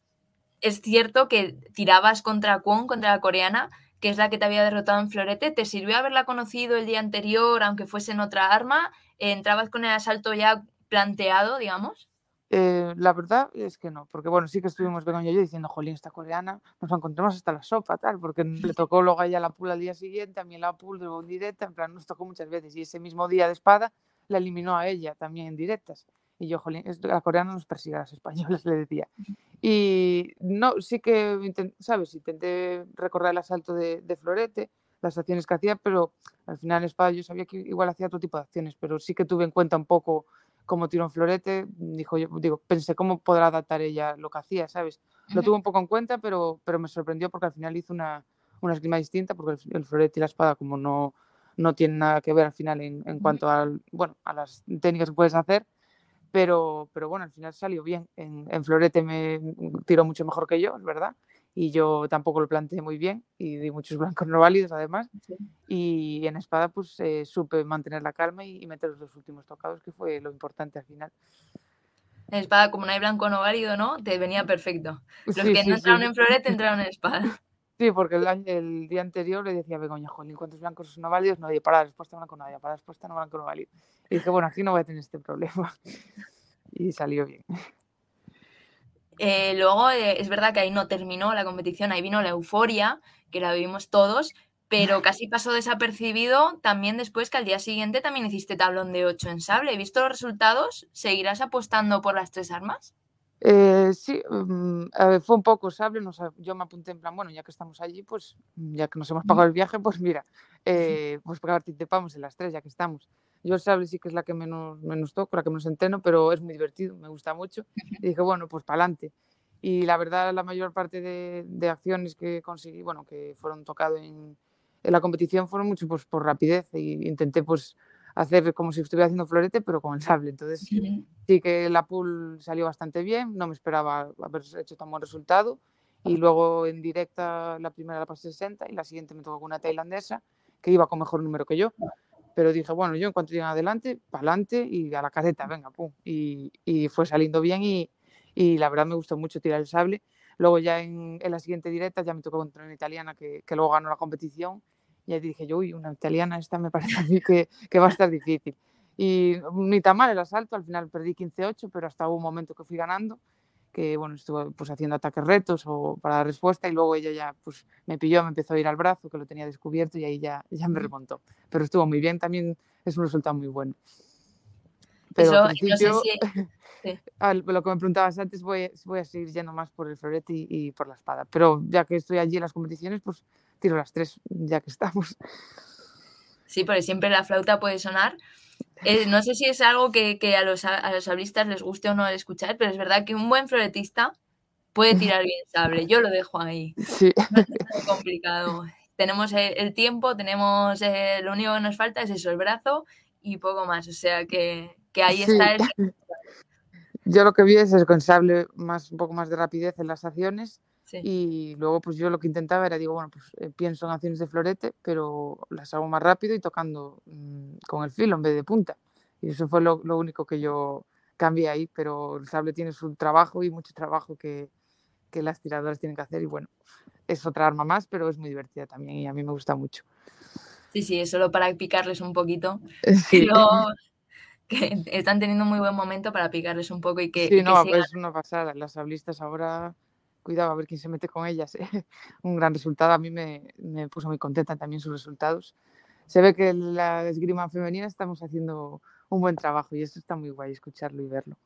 [SPEAKER 1] es cierto que tirabas contra Kwon, contra la coreana, que es la que te había derrotado en Florete. ¿Te sirvió haberla conocido el día anterior, aunque fuese en otra arma? ¿Entrabas con el asalto ya planteado, digamos?
[SPEAKER 3] Eh, la verdad es que no, porque bueno, sí que estuvimos Begoña y yo diciendo, jolín, esta coreana, nos encontramos hasta la sopa, tal, porque le [laughs] tocó luego a ella la pool al día siguiente, a mí la pool de en directa, en plan, nos tocó muchas veces, y ese mismo día de espada la eliminó a ella también en directas. Y yo, jolín, la coreana nos persigue a las españolas, [laughs] le decía. Y no, sí que, ¿sabes? Intenté recorrer el asalto de, de Florete, las acciones que hacía, pero al final espada yo sabía que igual hacía otro tipo de acciones, pero sí que tuve en cuenta un poco como tiro en florete, dijo yo, digo, pensé cómo podrá adaptar ella lo que hacía, ¿sabes? Lo tuve un poco en cuenta, pero, pero me sorprendió porque al final hizo una, una esgrima distinta, porque el, el, florete y la espada como no, no tienen nada que ver al final en, en cuanto a, bueno, a las técnicas que puedes hacer, pero, pero bueno, al final salió bien. En, en florete me tiró mucho mejor que yo, es verdad, y yo tampoco lo planteé muy bien y di muchos [laughs] blancos no válidos además. Sí. Y en espada pues eh, supe mantener la calma y, y, meter los dos últimos tocados, que fue lo importante al final.
[SPEAKER 1] En espada, como no hay blanco no válido, ¿no? Te venía perfecto. [laughs] Los sí, que sí, no entraron en florete entraron en espada. [laughs]
[SPEAKER 3] Sí, porque el, día anterior le decía a Begoña, Jolín, ¿cuántos blancos son no válidos? No, para la respuesta blanco no había, para la respuesta no blanco no válido. Y dije, bueno, aquí no voy a tener este problema. y salió bien.
[SPEAKER 1] Eh, luego eh, es verdad que ahí no terminó la competición, ahí vino la euforia, que la vivimos todos, pero casi pasó desapercibido también después que al día siguiente también hiciste tablón de 8 en sable. ¿He visto los resultados? ¿Seguirás apostando por las tres armas?
[SPEAKER 3] Eh, sí, um, fue un poco sable, no yo me apunté en plan, bueno, ya que estamos allí, pues ya que nos hemos pagado el viaje, pues mira, eh, pues participamos en las tres, ya que estamos. Yo el sable sí que es la que menos, menos toco, la que menos entreno, pero es muy divertido, me gusta mucho. Y dije, bueno, pues para adelante. Y la verdad, la mayor parte de, de, acciones que conseguí, bueno, que fueron tocadas en, en la competición fueron mucho pues, por rapidez y intenté pues hacer como si estuviera haciendo florete, pero con el sable. Entonces, sí que la pool salió bastante bien, no me esperaba haber hecho tan buen resultado. Y luego en directa la primera la pasé 60 y la siguiente me tocó con una tailandesa que iba con mejor número que yo. Pero dije, bueno, yo en cuanto llegué adelante, para adelante y a la careta, venga, pum. Y, y fue saliendo bien y, y, la verdad me gustó mucho tirar el sable. Luego ya en, en la siguiente directa ya me tocó contra una italiana que, que luego ganó la competición y ahí dije yo, uy, una italiana, esta me parece a mí que, que va a estar difícil. Y ni tan mal el asalto, al final perdí 15-8, pero hasta hubo un momento que fui ganando, que bueno, estuve pues haciendo ataques retos o para la respuesta y luego ella ya pues me pilló, me empezó a ir al brazo, que lo tenía descubierto y ahí ya, ya me remontó. Pero estuvo muy bien, también es un resultado muy bueno. Pero
[SPEAKER 1] Eso,
[SPEAKER 3] al
[SPEAKER 1] no sé
[SPEAKER 3] principio,
[SPEAKER 1] si... [laughs] sí.
[SPEAKER 3] al- lo que me preguntabas antes, voy, voy a seguir yendo más por el florete y, y por la espada. Pero ya que estoy allí en las competiciones, pues tiro las tres, ya que estamos.
[SPEAKER 1] Sí, porque siempre la flauta puede sonar. Eh, no sé si es algo que, que a, los, a, los sablistas les guste o no escuchar, pero es verdad que un buen floretista puede tirar bien sable. Yo lo dejo ahí.
[SPEAKER 3] Sí.
[SPEAKER 1] No es muy complicado. Tenemos el, tiempo, tenemos eh, lo único que nos falta es eso, el brazo y poco más. O sea que, que ahí
[SPEAKER 3] Sí.
[SPEAKER 1] está el. [laughs]
[SPEAKER 3] Yo lo que vi es el con sable más, un poco más de rapidez en las acciones
[SPEAKER 1] Sí.
[SPEAKER 3] y luego pues yo lo que intentaba era, digo, bueno, pues eh, pienso en acciones de florete, pero las hago más rápido y tocando mm, con el filo en vez de punta. Y eso fue lo, lo único que yo cambié ahí, pero el sable tiene su trabajo y mucho trabajo que, que las tiradoras tienen que hacer y bueno, es otra arma más, pero es muy divertida también y a mí me gusta mucho.
[SPEAKER 1] Sí, sí, es solo para picarles un poquito. [laughs]
[SPEAKER 3] Sí,
[SPEAKER 1] Creo que están teniendo un muy buen momento para picarles un poco y que, y
[SPEAKER 3] sí
[SPEAKER 1] que
[SPEAKER 3] no,
[SPEAKER 1] sigan.
[SPEAKER 3] es una pasada. Las sablistas ahora, cuidado a ver quién se mete con ellas. ¿eh? [laughs] Un gran resultado, a mí me, me puso muy contenta también sus resultados. Se ve que la esgrima femenina estamos haciendo un buen trabajo y eso está muy guay escucharlo y verlo.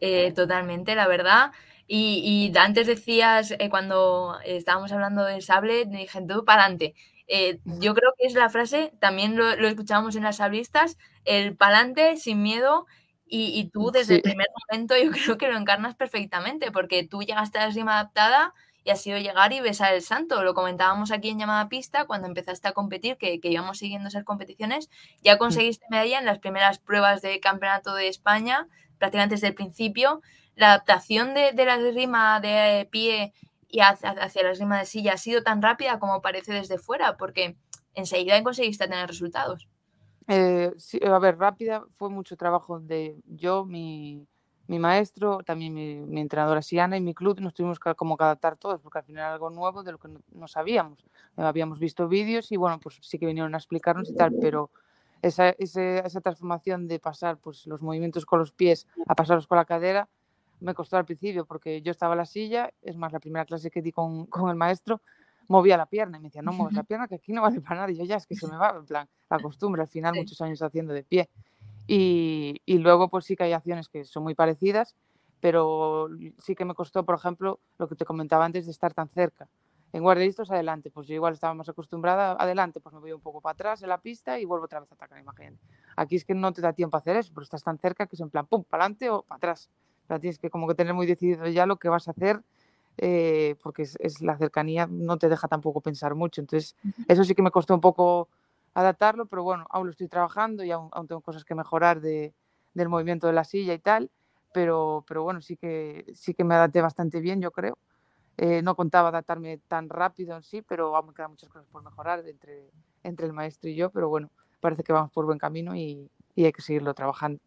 [SPEAKER 1] Eh, totalmente, la verdad. Y, y antes decías, eh, cuando estábamos hablando del sable, dije, tú para adelante. Eh, yo creo que es la frase, también lo, lo escuchábamos en las sablistas, el pa'lante sin miedo. Y, y tú desde el primer momento yo [laughs] creo que lo encarnas perfectamente, porque tú llegaste a la esgrima adaptada y ha sido llegar y besar el santo. Lo comentábamos aquí en llamada pista cuando empezaste a competir, que, que íbamos siguiendo esas competiciones. Ya
[SPEAKER 3] mm,
[SPEAKER 1] conseguiste medalla en las primeras pruebas de campeonato de España, prácticamente desde el principio. La adaptación de, de la esgrima de pie y hacia, hacia la esgrima de silla ha sido tan rápida como parece desde fuera, porque enseguida conseguiste tener resultados.
[SPEAKER 3] Eh, sí, a ver, rápida, fue mucho trabajo de yo, mi, mi maestro, también mi, mi entrenadora Siana y mi club, nos tuvimos que como adaptar todos, porque al final era algo nuevo de lo que no, sabíamos. Eh, habíamos visto vídeos y bueno, pues sí que vinieron a explicarnos y tal, pero esa, esa transformación de pasar pues, los movimientos con los pies a pasarlos con la cadera me costó al principio, porque yo estaba en la silla, es más, la primera clase que di con, [laughs] con el maestro, movía la pierna y me decía, no muevas la pierna, que aquí no vale para nada. Y yo ya es que se me va, en plan, la costumbre, al final
[SPEAKER 1] Sí.
[SPEAKER 3] muchos años haciendo de pie. Y, y luego pues sí que hay acciones que son muy parecidas, pero sí que me costó, por ejemplo, lo que te comentaba antes de estar tan cerca. En guardialistas adelante, pues yo igual estaba más acostumbrada adelante, pues me voy un poco para atrás en la pista y vuelvo otra vez a atacar, imagínate. Aquí es que no te da tiempo a hacer eso, pero estás tan cerca que es en plan, pum, para adelante o para atrás. Pero tienes que como que tener muy decidido ya lo que vas a hacer, eh, porque es, es la cercanía, no te deja tampoco pensar mucho. Entonces, eso sí que me costó un poco adaptarlo, pero bueno, aún lo estoy trabajando y aún, aún tengo cosas que mejorar de, del movimiento de la silla y tal, pero, pero bueno, sí que, sí que me adapté bastante bien, yo creo. Eh, no contaba adaptarme tan rápido en sí, pero aún me quedan muchas cosas por mejorar entre, entre el maestro y yo, pero bueno, parece que vamos por buen camino y, y hay que seguirlo trabajando.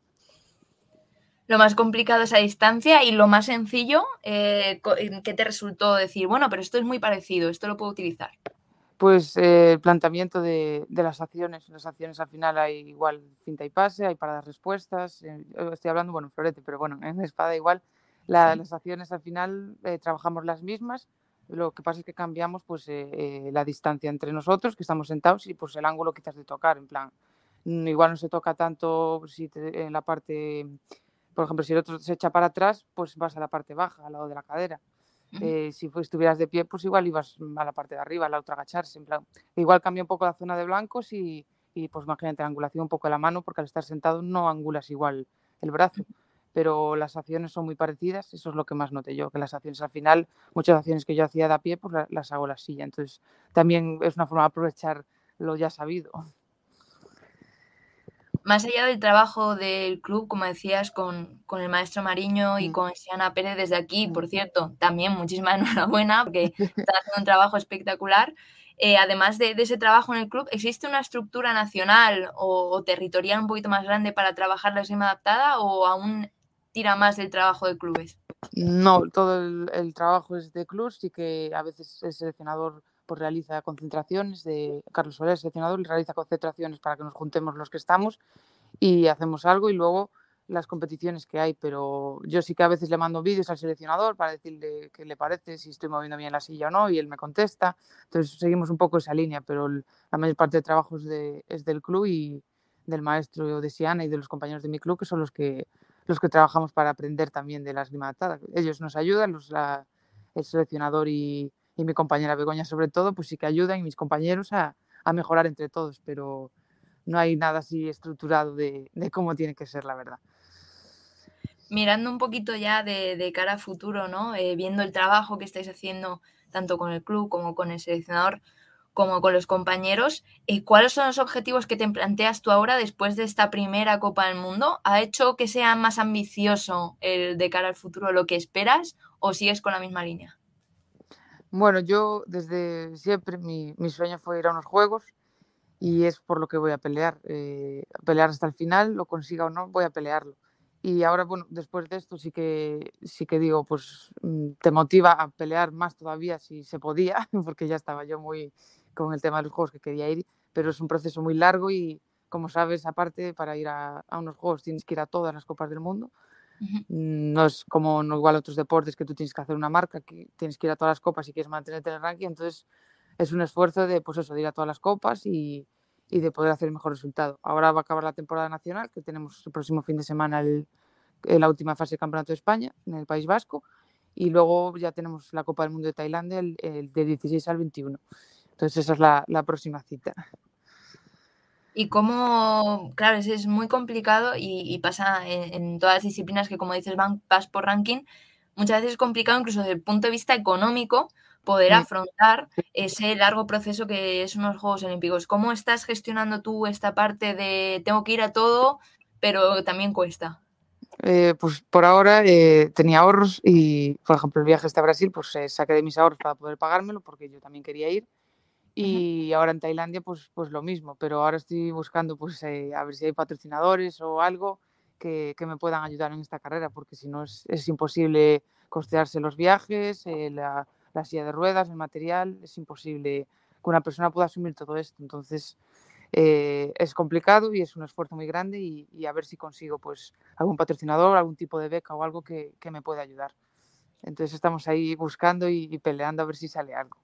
[SPEAKER 1] Lo más complicado es a distancia y lo más sencillo, eh, ¿qué te resultó decir? Bueno, pero esto es muy parecido, esto lo puedo utilizar.
[SPEAKER 3] Pues eh, el planteamiento de, de las acciones. Las acciones al final hay igual cinta y pase, hay paradas respuestas. eh, estoy hablando, bueno, en florete, pero bueno, [laughs] en espada igual. La-
[SPEAKER 1] Sí.
[SPEAKER 3] Las acciones al final eh, trabajamos las mismas. Lo que pasa es que cambiamos pues eh, eh, la distancia entre nosotros, que estamos sentados, y pues el ángulo has de tocar. En plan, mm, igual no se toca tanto si te- en la parte, por ejemplo, si el otro se echa para atrás, pues vas a la parte baja, al lado de la cadera. Eh, si estuvieras de pie, pues igual ibas a la parte de arriba, a la otra agacharse. En plan, igual cambia un poco la zona de blancos y, y, pues imagínate la angulación un poco de la mano, porque al estar sentado no angulas igual el brazo. pero las acciones son muy parecidas, eso es lo que más noté yo, que las acciones al final, muchas acciones que yo hacía de a pie, pues las hago la silla, entonces también es una forma de aprovechar lo ya sabido.
[SPEAKER 1] Más allá del trabajo del club, como decías, con, con el maestro Mariño y mm. con Siana Pérez desde aquí, por cierto, también muchísima [laughs] enhorabuena porque [laughs] están haciendo un trabajo espectacular. Eh, además de, ese trabajo en el club, ¿existe una estructura nacional o, territorial un poquito más grande para trabajar la esgrima adaptada o aún tira más del trabajo de clubes?
[SPEAKER 3] No, todo el, trabajo es de clubes y que a veces el seleccionador pues, realiza concentraciones, de Carlos Soler, seleccionador, realiza concentraciones para que nos juntemos los que estamos y hacemos algo y luego las competiciones que hay, pero yo sí que a veces le mando vídeos al seleccionador para decirle qué le parece, si estoy moviendo bien la silla o no, y él me contesta. Entonces seguimos un poco esa línea, pero la mayor parte del trabajo es, de, es del club y del maestro de Siana y de los compañeros de mi club, que son los que, los que trabajamos para aprender también de las limatadas. Ellos nos ayudan, los, el seleccionador y, y, mi compañera Begoña sobre todo, pues sí que ayudan y mis compañeros a, a mejorar entre todos, pero no hay nada así estructurado de, de cómo tiene que ser, la verdad
[SPEAKER 1] mirando un poquito ya de, cara a futuro, ¿no? Eh, viendo el trabajo que estáis haciendo tanto con el club como con el seleccionador, como con los compañeros, eh, ¿cuáles son los objetivos que te planteas tú ahora después de esta primera Copa del Mundo? ¿Ha hecho que sea más ambicioso el de cara al futuro lo que esperas o sigues con la misma línea?
[SPEAKER 3] Bueno, yo desde siempre mi, sueño fue ir a unos juegos y es por lo que voy a pelear. Eh, pelear hasta el final, lo consiga o no, voy a pelearlo. Y ahora, bueno, después de esto sí que, sí que digo, pues mm, te motiva a pelear más todavía si se podía, [laughs] porque ya estaba yo muy con el tema de los juegos que quería ir, pero es un proceso muy largo y, como sabes, aparte, para ir a, unos juegos tienes que ir a todas las copas del mundo. Mm, no es como no igual otros deportes que tú tienes que hacer una marca, que tienes que ir a todas las copas y quieres mantenerte en el ranking, entonces es un esfuerzo de, pues eso, ir a todas las copas y, y de poder hacer el mejor resultado. Ahora va a acabar la temporada nacional, que tenemos el próximo fin de semana el, la última fase del Campeonato de España en el País Vasco y luego ya tenemos la Copa del Mundo de Tailandia el, de 16 al 21. Entonces esa es la, la próxima cita.
[SPEAKER 1] Y cómo, claro, es, es muy complicado y, pasa en, todas las disciplinas que, como dices, van, vas por ranking, muchas veces es complicado incluso desde el punto de vista económico poder afrontar ese largo proceso que es unos Juegos Olímpicos. ¿Cómo estás gestionando tú esta parte de tengo que ir a todo, pero también cuesta?
[SPEAKER 3] Eh, pues por ahora eh, tenía ahorros y, por ejemplo, el viaje hasta Brasil, pues eh, saqué de mis ahorros para poder pagármelo porque yo también quería ir. Y ahora en Tailandia, pues, pues lo mismo, pero ahora estoy buscando pues, a ver si hay patrocinadores o algo que, que, me puedan ayudar en esta carrera, porque si no es, es imposible costearse los viajes, la, la silla de ruedas, el material, es imposible que una persona pueda asumir todo esto. Entonces, eh, es complicado y es un esfuerzo muy grande y, a ver si consigo pues algún patrocinador, algún tipo de beca o algo que, me pueda ayudar. Entonces estamos ahí buscando y, peleando a ver si sale algo.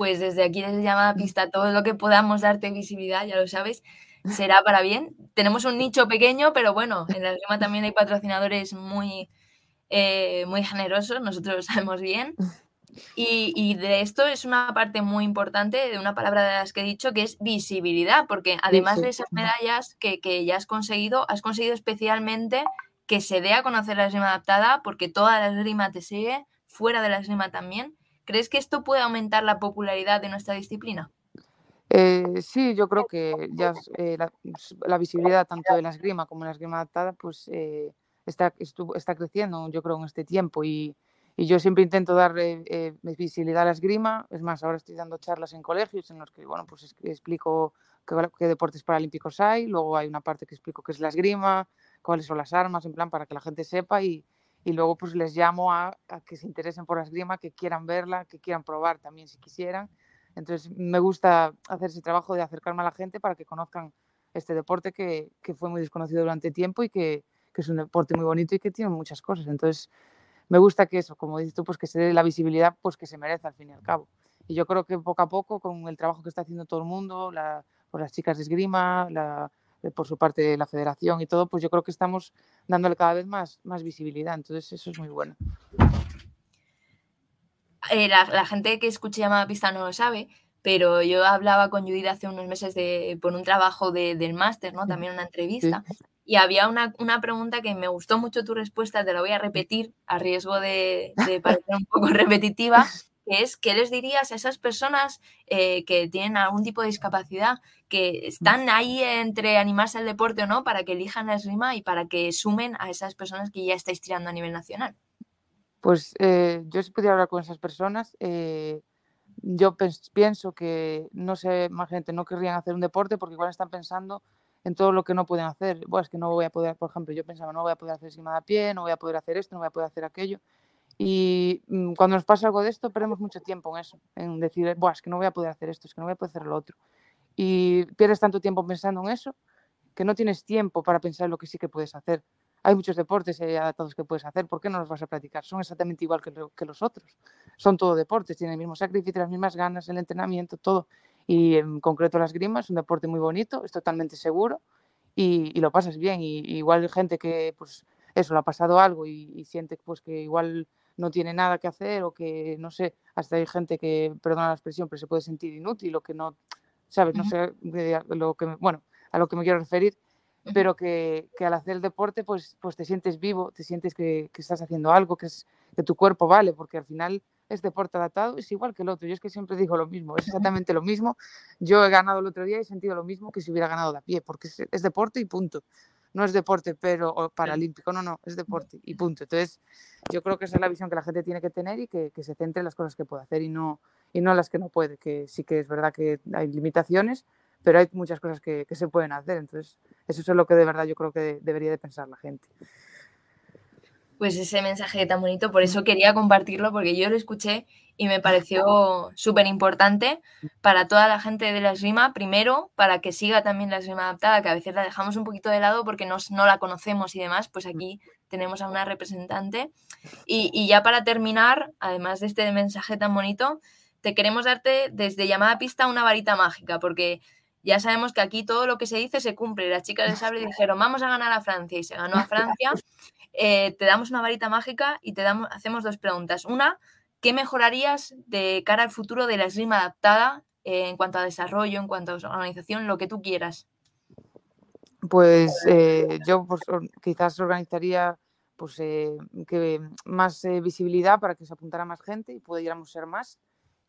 [SPEAKER 1] Pues desde aquí, desde Llamada Pista, todo lo que podamos darte visibilidad, ya lo sabes, será para bien. Tenemos un nicho pequeño, pero bueno, en la Esgrima también hay patrocinadores muy, eh, muy generosos, nosotros lo [laughs] sabemos bien. Y, de esto es una parte muy importante de una palabra de las que he dicho, que es visibilidad, porque además de esas medallas que, ya has conseguido, has conseguido especialmente que se dé a conocer la esgrima adaptada, porque toda la esgrima te sigue, fuera de la esgrima también. ¿Crees que esto puede aumentar la popularidad de nuestra disciplina?
[SPEAKER 3] Eh, sí, yo creo que ya eh, la, visibilidad tanto de la esgrima como de la esgrima adaptada pues eh, está, está creciendo, yo creo, en este tiempo y, yo siempre intento dar visibilidad a la esgrima. Es más, ahora estoy dando charlas en colegios en los que, bueno, pues explico qué, deportes paralímpicos hay. Luego hay una parte que explico qué es la esgrima, cuáles son las armas, en plan, para que la gente sepa. Y, y luego pues les llamo a, a, que se interesen por la esgrima, que quieran verla, que quieran probar también si quisieran. Entonces me gusta hacer ese trabajo de acercarme a la gente para que conozcan este deporte que, que fue muy desconocido durante tiempo y que, que, es un deporte muy bonito y que tiene muchas cosas. Entonces me gusta que eso, como dices tú, pues que se dé la visibilidad pues que se merece al fin y al cabo. Y yo creo que poco a poco, con el trabajo que está haciendo todo el mundo, la, por las chicas de esgrima, la, por su parte la federación y todo, pues yo creo que estamos dándole cada vez más, más visibilidad. Entonces eso es muy bueno.
[SPEAKER 1] Eh, la, gente que escucha llamada pista no lo sabe, pero yo hablaba con Judith hace unos meses de, por un trabajo de, del máster, ¿no? También una entrevista. Y había una, una, pregunta que me gustó mucho tu respuesta, te la voy a repetir a riesgo de, de parecer un poco repetitiva, es, ¿qué les dirías a esas personas eh, que tienen algún tipo de discapacidad, que están ahí entre animarse al deporte o no, para que elijan la esgrima y para que sumen a esas personas que ya estáis tirando a nivel nacional?
[SPEAKER 3] Pues eh, yo si pudiera hablar con esas personas, eh, yo pienso que, no sé, más gente no querrían hacer un deporte porque igual están pensando en todo lo que no pueden hacer. Bueno, es que no voy a poder, por ejemplo, yo pensaba, no voy a poder hacer esgrima a pie, no voy a poder hacer esto, no voy a poder hacer aquello. Y mm, cuando nos pasa algo de esto, perdemos mucho tiempo en eso, en decir, Buah, es que no voy a poder hacer esto, es que no voy a poder hacer lo otro. Y pierdes tanto tiempo pensando en eso que no tienes tiempo para pensar en lo que sí que puedes hacer. Hay muchos deportes eh, adaptados que puedes hacer, ¿por qué no los vas a practicar? Son exactamente igual que, que los otros. Son todo deportes, tienen el mismo sacrificio, las mismas ganas, el entrenamiento, todo. Y en concreto las grimas es un deporte muy bonito, es totalmente seguro y, y lo pasas bien. Y, igual hay gente que, pues, eso, le ha pasado algo y, y siente pues, que igual no tiene nada que hacer o que, no sé, hasta hay gente que, perdona la expresión, pero se puede sentir inútil o que no, ¿sabes? No sé lo que, bueno, a lo que me quiero referir, pero que, que, al hacer el deporte pues, pues te sientes vivo, te sientes que, que, estás haciendo algo, que, es, que tu cuerpo vale, porque al final es deporte adaptado, es igual que el otro. Yo es que siempre digo lo mismo, es exactamente lo mismo. Yo he ganado el otro día y he sentido lo mismo que si hubiera ganado de a pie, porque es, es deporte y punto no es deporte, pero o paralímpico, no, no, es deporte y punto. Entonces, yo creo que esa es la visión que la gente tiene que tener y que, que se centre en las cosas que puede hacer y no, y no las que no puede, que sí que es verdad que hay limitaciones, pero hay muchas cosas que, que se pueden hacer. Entonces, eso es lo que de verdad yo creo que debería de pensar la gente
[SPEAKER 1] pues ese mensaje tan bonito, por eso quería compartirlo, porque yo lo escuché y me pareció súper importante para toda la gente de la esgrima, primero, para que siga también la esgrima adaptada, que a veces la dejamos un poquito de lado porque no, no la conocemos y demás, pues aquí tenemos a una representante. Y, y, ya para terminar, además de este mensaje tan bonito, te queremos darte desde llamada pista una varita mágica, porque ya sabemos que aquí todo lo que se dice se cumple. Las chicas de sable dijeron, vamos a ganar a Francia y se ganó a [laughs] Francia. Eh, te damos una varita mágica y te damos, hacemos dos preguntas. Una, ¿qué mejorarías de cara al futuro de la esgrima adaptada eh, en cuanto a desarrollo, en cuanto a organización, lo que tú quieras?
[SPEAKER 3] Pues eh, yo pues, quizás organizaría pues, que más visibilidad para que se apuntara más gente y pudiéramos ser más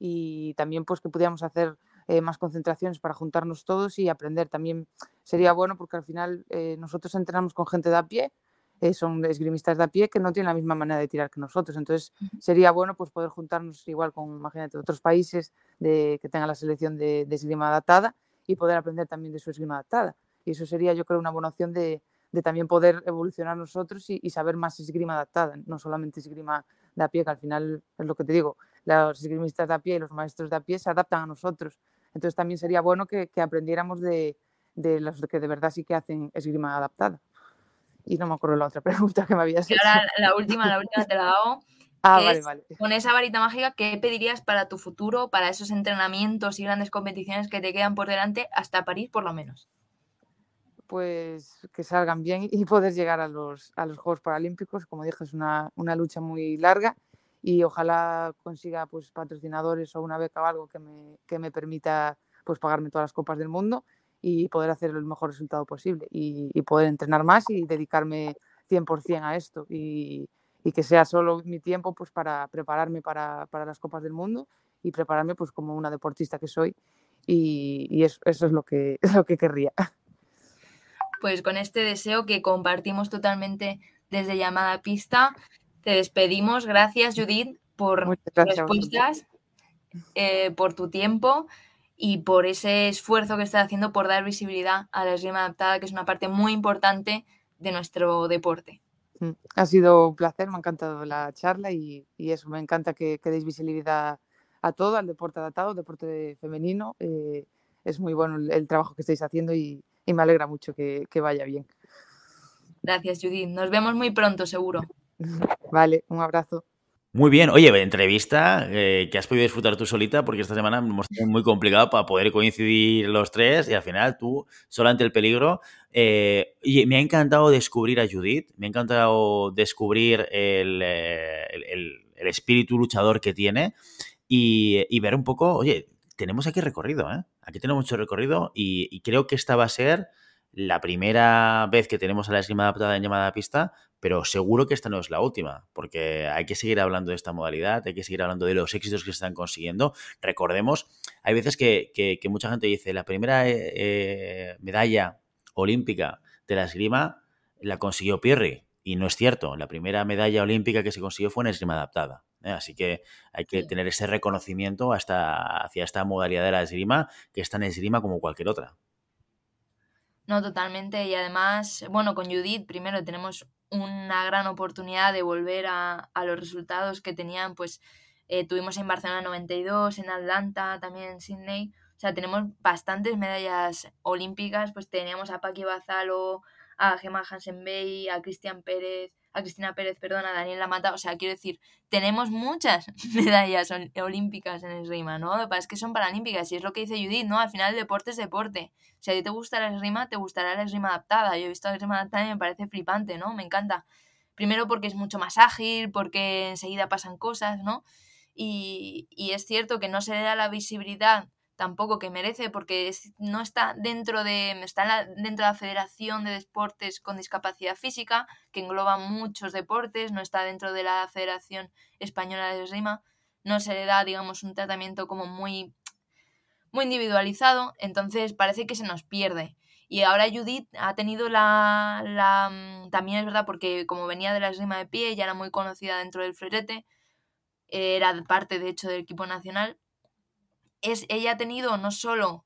[SPEAKER 3] y también pues que pudiéramos hacer eh, más concentraciones para juntarnos todos y aprender. También sería bueno porque al final eh, nosotros entrenamos con gente de a pie, eh, son esgrimistas de a pie que no tienen la misma manera de tirar que nosotros. Entonces sería bueno pues poder juntarnos igual con, imagínate, otros países de, que tengan la selección de, de, esgrima adaptada y poder aprender también de su esgrima adaptada. Y eso sería yo creo una buena opción de, de también poder evolucionar nosotros y, y, saber más esgrima adaptada, no solamente esgrima de a pie, que al final es lo que te digo, los esgrimistas de a pie y los maestros de a pie se adaptan a nosotros. Entonces también sería bueno que, que aprendiéramos de, de, los que de verdad sí que hacen esgrima adaptada. Y no me acuerdo la otra [laughs] pregunta que me habías
[SPEAKER 1] hecho. ahora la última, la última te la hago. [laughs]
[SPEAKER 3] Ah, vale, es, vale.
[SPEAKER 1] Con esa varita mágica, ¿qué pedirías para tu futuro, para esos entrenamientos y grandes competiciones que te quedan por delante hasta París, por lo menos?
[SPEAKER 3] Pues que salgan bien y poder llegar a los, a los Juegos Paralímpicos. Como dije, es una, una lucha muy larga y ojalá consiga pues patrocinadores o una beca o algo que me, que me permita pues pagarme todas las copas del mundo y poder hacer el mejor resultado posible y, y poder entrenar más y dedicarme 100% a esto y, y, que sea solo mi tiempo pues para prepararme para, para, las copas del mundo y prepararme pues como una deportista que soy y, y eso, eso, es lo que, es [laughs] lo que querría.
[SPEAKER 1] Pues con este deseo que compartimos totalmente desde llamada pista, te despedimos. Gracias, Judith, por tus respuestas, eh, por tu tiempo y por ese esfuerzo que estás haciendo por dar visibilidad a la esgrima adaptada, que es una parte muy importante de nuestro deporte.
[SPEAKER 3] Mm, ha sido un placer, me ha encantado la charla y, y eso, me encanta que, que, deis visibilidad a todo, al deporte adaptado, deporte femenino. Eh, es muy bueno el, el, trabajo que estáis haciendo y, y me alegra mucho que, que vaya bien.
[SPEAKER 1] Gracias, Judith. Nos vemos muy pronto, seguro. [laughs]
[SPEAKER 3] Vale, un abrazo.
[SPEAKER 2] Muy bien, oye, entrevista eh, que has podido disfrutar tú solita porque esta semana hemos tenido muy complicado para poder coincidir los tres y al final tú, sola ante el peligro. Eh, y me ha encantado descubrir a Judith, me ha encantado descubrir el, eh, el, espíritu luchador que tiene y, ver un poco, oye, tenemos aquí recorrido, ¿eh? Aquí tenemos mucho recorrido y, y creo que esta va a ser la primera vez que tenemos a la esgrima adaptada en llamada a pista, pero seguro que esta no es la última, porque hay que seguir hablando de esta modalidad, hay que seguir hablando de los éxitos que se están consiguiendo. Recordemos, hay veces que, mucha gente dice, la primera eh, medalla olímpica de la esgrima la consiguió Pierre, y no es cierto, la primera medalla olímpica que se consiguió fue en esgrima adaptada. ¿eh? Así que hay que tener ese reconocimiento hasta, hacia esta modalidad de la esgrima, que es tan esgrima como cualquier otra.
[SPEAKER 1] No, totalmente. Y además, bueno, con Judith primero tenemos una gran oportunidad de volver a, los resultados que tenían, pues eh, tuvimos en Barcelona 92, en Atlanta, también en Sydney. O sea, tenemos bastantes medallas olímpicas, pues teníamos a Paqui Bazalo, a Gemma Hansen Bay, a Cristian Pérez, a Cristina Pérez, perdón, a Daniel Lamata. O sea, quiero decir, tenemos muchas [laughs] medallas olímpicas en esgrima, ¿no? Es que son paralímpicas y es lo que dice Judith, ¿no? Al final el deporte es deporte. Si a ti te gusta la esgrima, te gustará la esgrima adaptada. Yo he visto la esgrima adaptada y me parece flipante, ¿no? Me encanta. Primero porque es mucho más ágil, porque enseguida pasan cosas, ¿no? Y, y es cierto que no se le da la visibilidad tampoco que merece porque no está dentro de está dentro de la Federación de Deportes con Discapacidad Física, que engloba muchos deportes, no está dentro de la Federación Española de Esgrima, no se le da, digamos, un tratamiento como muy muy individualizado, entonces parece que se nos pierde. Y ahora Judith ha tenido la, la mm, también es verdad porque como venía de la esgrima de pie, ya era muy conocida dentro del florete, era parte de hecho del equipo nacional es, ella ha tenido no solo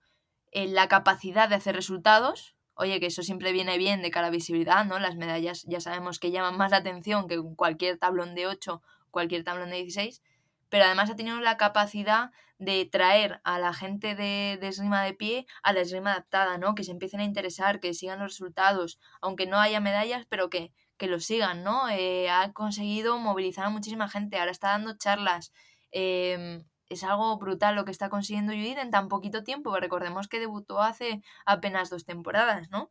[SPEAKER 1] eh, la capacidad de hacer resultados, oye, que eso siempre viene bien de cara a visibilidad, ¿no? Las medallas ya sabemos que llaman más la atención que cualquier tablón de 8, cualquier tablón de 16, pero además ha tenido la capacidad de traer a la gente de, de esgrima de pie a la esgrima adaptada, ¿no? Que se empiecen a interesar, que sigan los resultados, aunque no haya medallas, pero que, que lo sigan, ¿no? Eh, ha conseguido movilizar a muchísima gente, ahora está dando charlas, eh, es algo brutal lo que está consiguiendo Judith en tan poquito tiempo. Recordemos que debutó hace apenas dos temporadas, ¿no?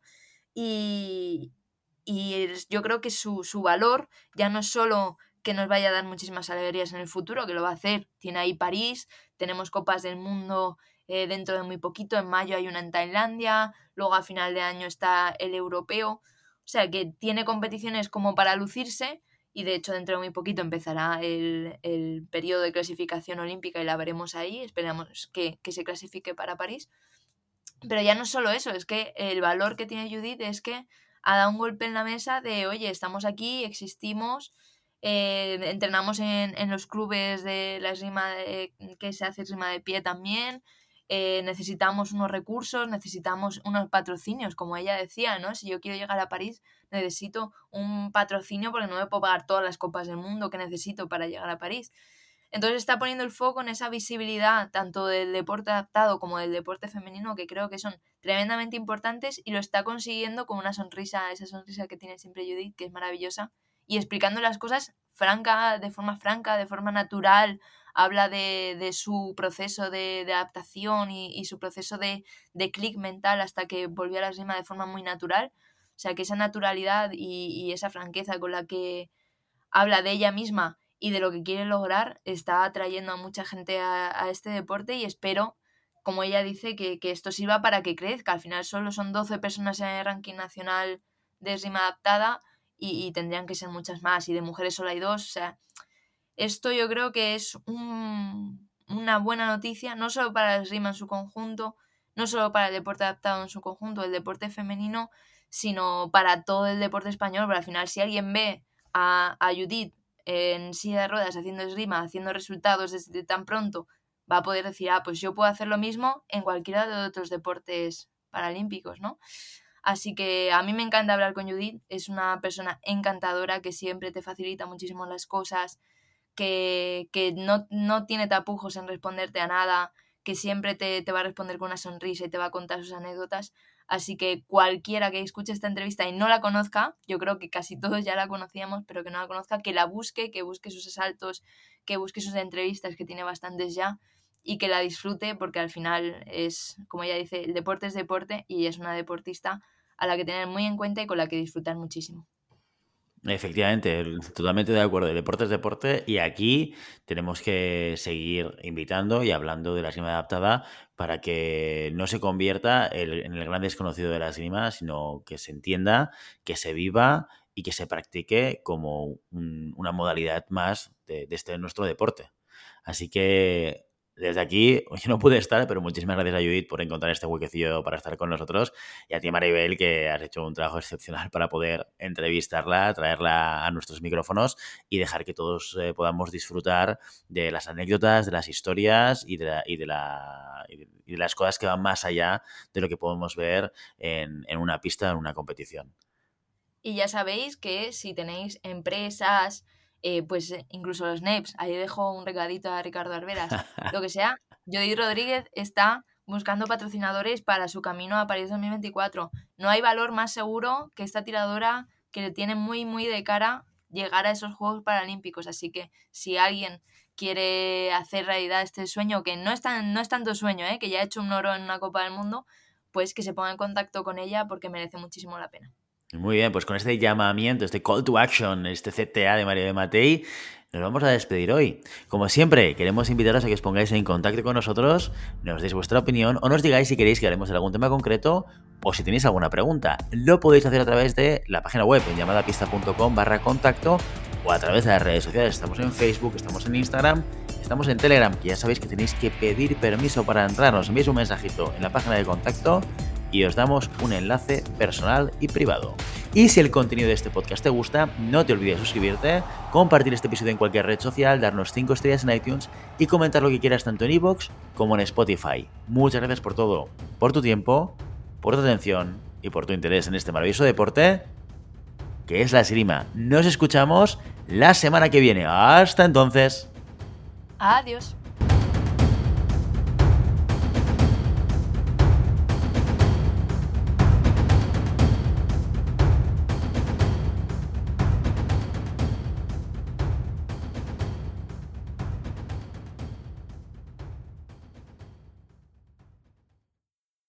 [SPEAKER 1] Y, y yo creo que su, su, valor ya no es solo que nos vaya a dar muchísimas alegrías en el futuro, que lo va a hacer. Tiene ahí París, tenemos Copas del Mundo eh, dentro de muy poquito, en mayo hay una en Tailandia, luego a final de año está el europeo. O sea que tiene competiciones como para lucirse, y de hecho dentro de muy poquito empezará el, el periodo de clasificación olímpica y la veremos ahí, esperamos que, que, se clasifique para París. Pero ya no solo eso, es que el valor que tiene Judith es que ha dado un golpe en la mesa de, oye, estamos aquí, existimos, eh, entrenamos en, en, los clubes de la esgrima que se hace esgrima de pie también, eh, necesitamos unos recursos, necesitamos unos patrocinios, como ella decía, ¿no? Si yo quiero llegar a París, necesito un patrocinio porque no me puedo pagar todas las copas del mundo que necesito para llegar a París. Entonces está poniendo el foco en esa visibilidad tanto del deporte adaptado como del deporte femenino que creo que son tremendamente importantes y lo está consiguiendo con una sonrisa, esa sonrisa que tiene siempre Judith, que es maravillosa, y explicando las cosas franca, de forma franca, de forma natural, habla de, de su proceso de, adaptación y, su proceso de, de clic mental hasta que volvió a la esgrima de forma muy natural. O sea, que esa naturalidad y, y, esa franqueza con la que habla de ella misma y de lo que quiere lograr está atrayendo a mucha gente a, este deporte y espero, como ella dice, que, que, esto sirva para que crezca. Al final solo son 12 personas en el ranking nacional de esgrima adaptada y, y tendrían que ser muchas más y de mujeres solo hay dos. O sea, esto yo creo que es un, una buena noticia, no solo para el esgrima en su conjunto, no solo para el deporte adaptado en su conjunto, el deporte femenino, sino para todo el deporte español. Pero al final, si alguien ve a, a Judith en silla de ruedas haciendo esgrima, haciendo resultados desde tan pronto, va a poder decir, ah, pues yo puedo hacer lo mismo en cualquiera de otros deportes paralímpicos, ¿no? Así que a mí me encanta hablar con Judith, es una persona encantadora que siempre te facilita muchísimo las cosas, que, que no, no, tiene tapujos en responderte a nada, que siempre te, te, va a responder con una sonrisa y te va a contar sus anécdotas. Así que cualquiera que escuche esta entrevista y no la conozca, yo creo que casi todos ya la conocíamos, pero que no la conozca, que la busque, que busque sus asaltos, que busque sus entrevistas, que tiene bastantes ya, y que la disfrute, porque al final es, como ella dice, el deporte es deporte y es una deportista a la que tener muy en cuenta y con la que disfrutar muchísimo.
[SPEAKER 2] Efectivamente, totalmente de acuerdo. El deporte es deporte y aquí tenemos que seguir invitando y hablando de la esgrima adaptada para que no se convierta en el gran desconocido de la esgrima, sino que se entienda, que se viva y que se practique como una modalidad más de, de este nuestro deporte. Así que desde aquí, [laughs] yo no pude estar, pero muchísimas gracias a Judith por encontrar este huequecillo para estar con nosotros y a ti, Maribel, que has hecho un trabajo excepcional para poder entrevistarla, traerla a nuestros micrófonos y dejar que todos eh, podamos disfrutar de las anécdotas, de las historias y de, y, de la, y de, las cosas que van más allá de lo que podemos ver en, en una pista, en una competición.
[SPEAKER 1] Y ya sabéis que si tenéis empresas, eh, pues eh, incluso los NEPs, ahí dejo un recadito a Ricardo Arberas, [laughs] lo que sea, Jodie Rodríguez está buscando patrocinadores para su camino a París 2024. No hay valor más seguro que esta tiradora que le tiene muy, muy de cara llegar a esos Juegos Paralímpicos. Así que si alguien quiere hacer realidad este sueño, que no es, tan, no es tanto sueño, ¿eh? que ya ha hecho un oro en una Copa del Mundo, pues que se ponga en contacto con ella porque merece muchísimo la pena.
[SPEAKER 2] Muy bien, pues con este llamamiento, este call to action, este CTA de María de Matei, nos vamos a despedir hoy. Como siempre, queremos invitaros a que os pongáis en contacto con nosotros, nos deis vuestra opinión o nos digáis si queréis que hablemos de algún tema concreto o si tenéis alguna pregunta. Lo podéis hacer a través de la página web en llamadapista.com barra contacto o a través de las redes sociales. Estamos en Facebook, estamos en Instagram, estamos en Telegram, que ya sabéis que tenéis que pedir permiso para entrar. Nos enviáis un mensajito en la página de contacto y os damos un enlace personal y privado. Y si el contenido de este podcast te gusta, no te olvides suscribirte, compartir este episodio en cualquier red social, darnos 5 estrellas en iTunes y comentar lo que quieras tanto en iVoox como en Spotify. Muchas gracias por todo, por tu tiempo, por tu atención y por tu interés en este maravilloso deporte que es la esgrima. Nos escuchamos la semana que viene. Hasta entonces.
[SPEAKER 1] Adiós.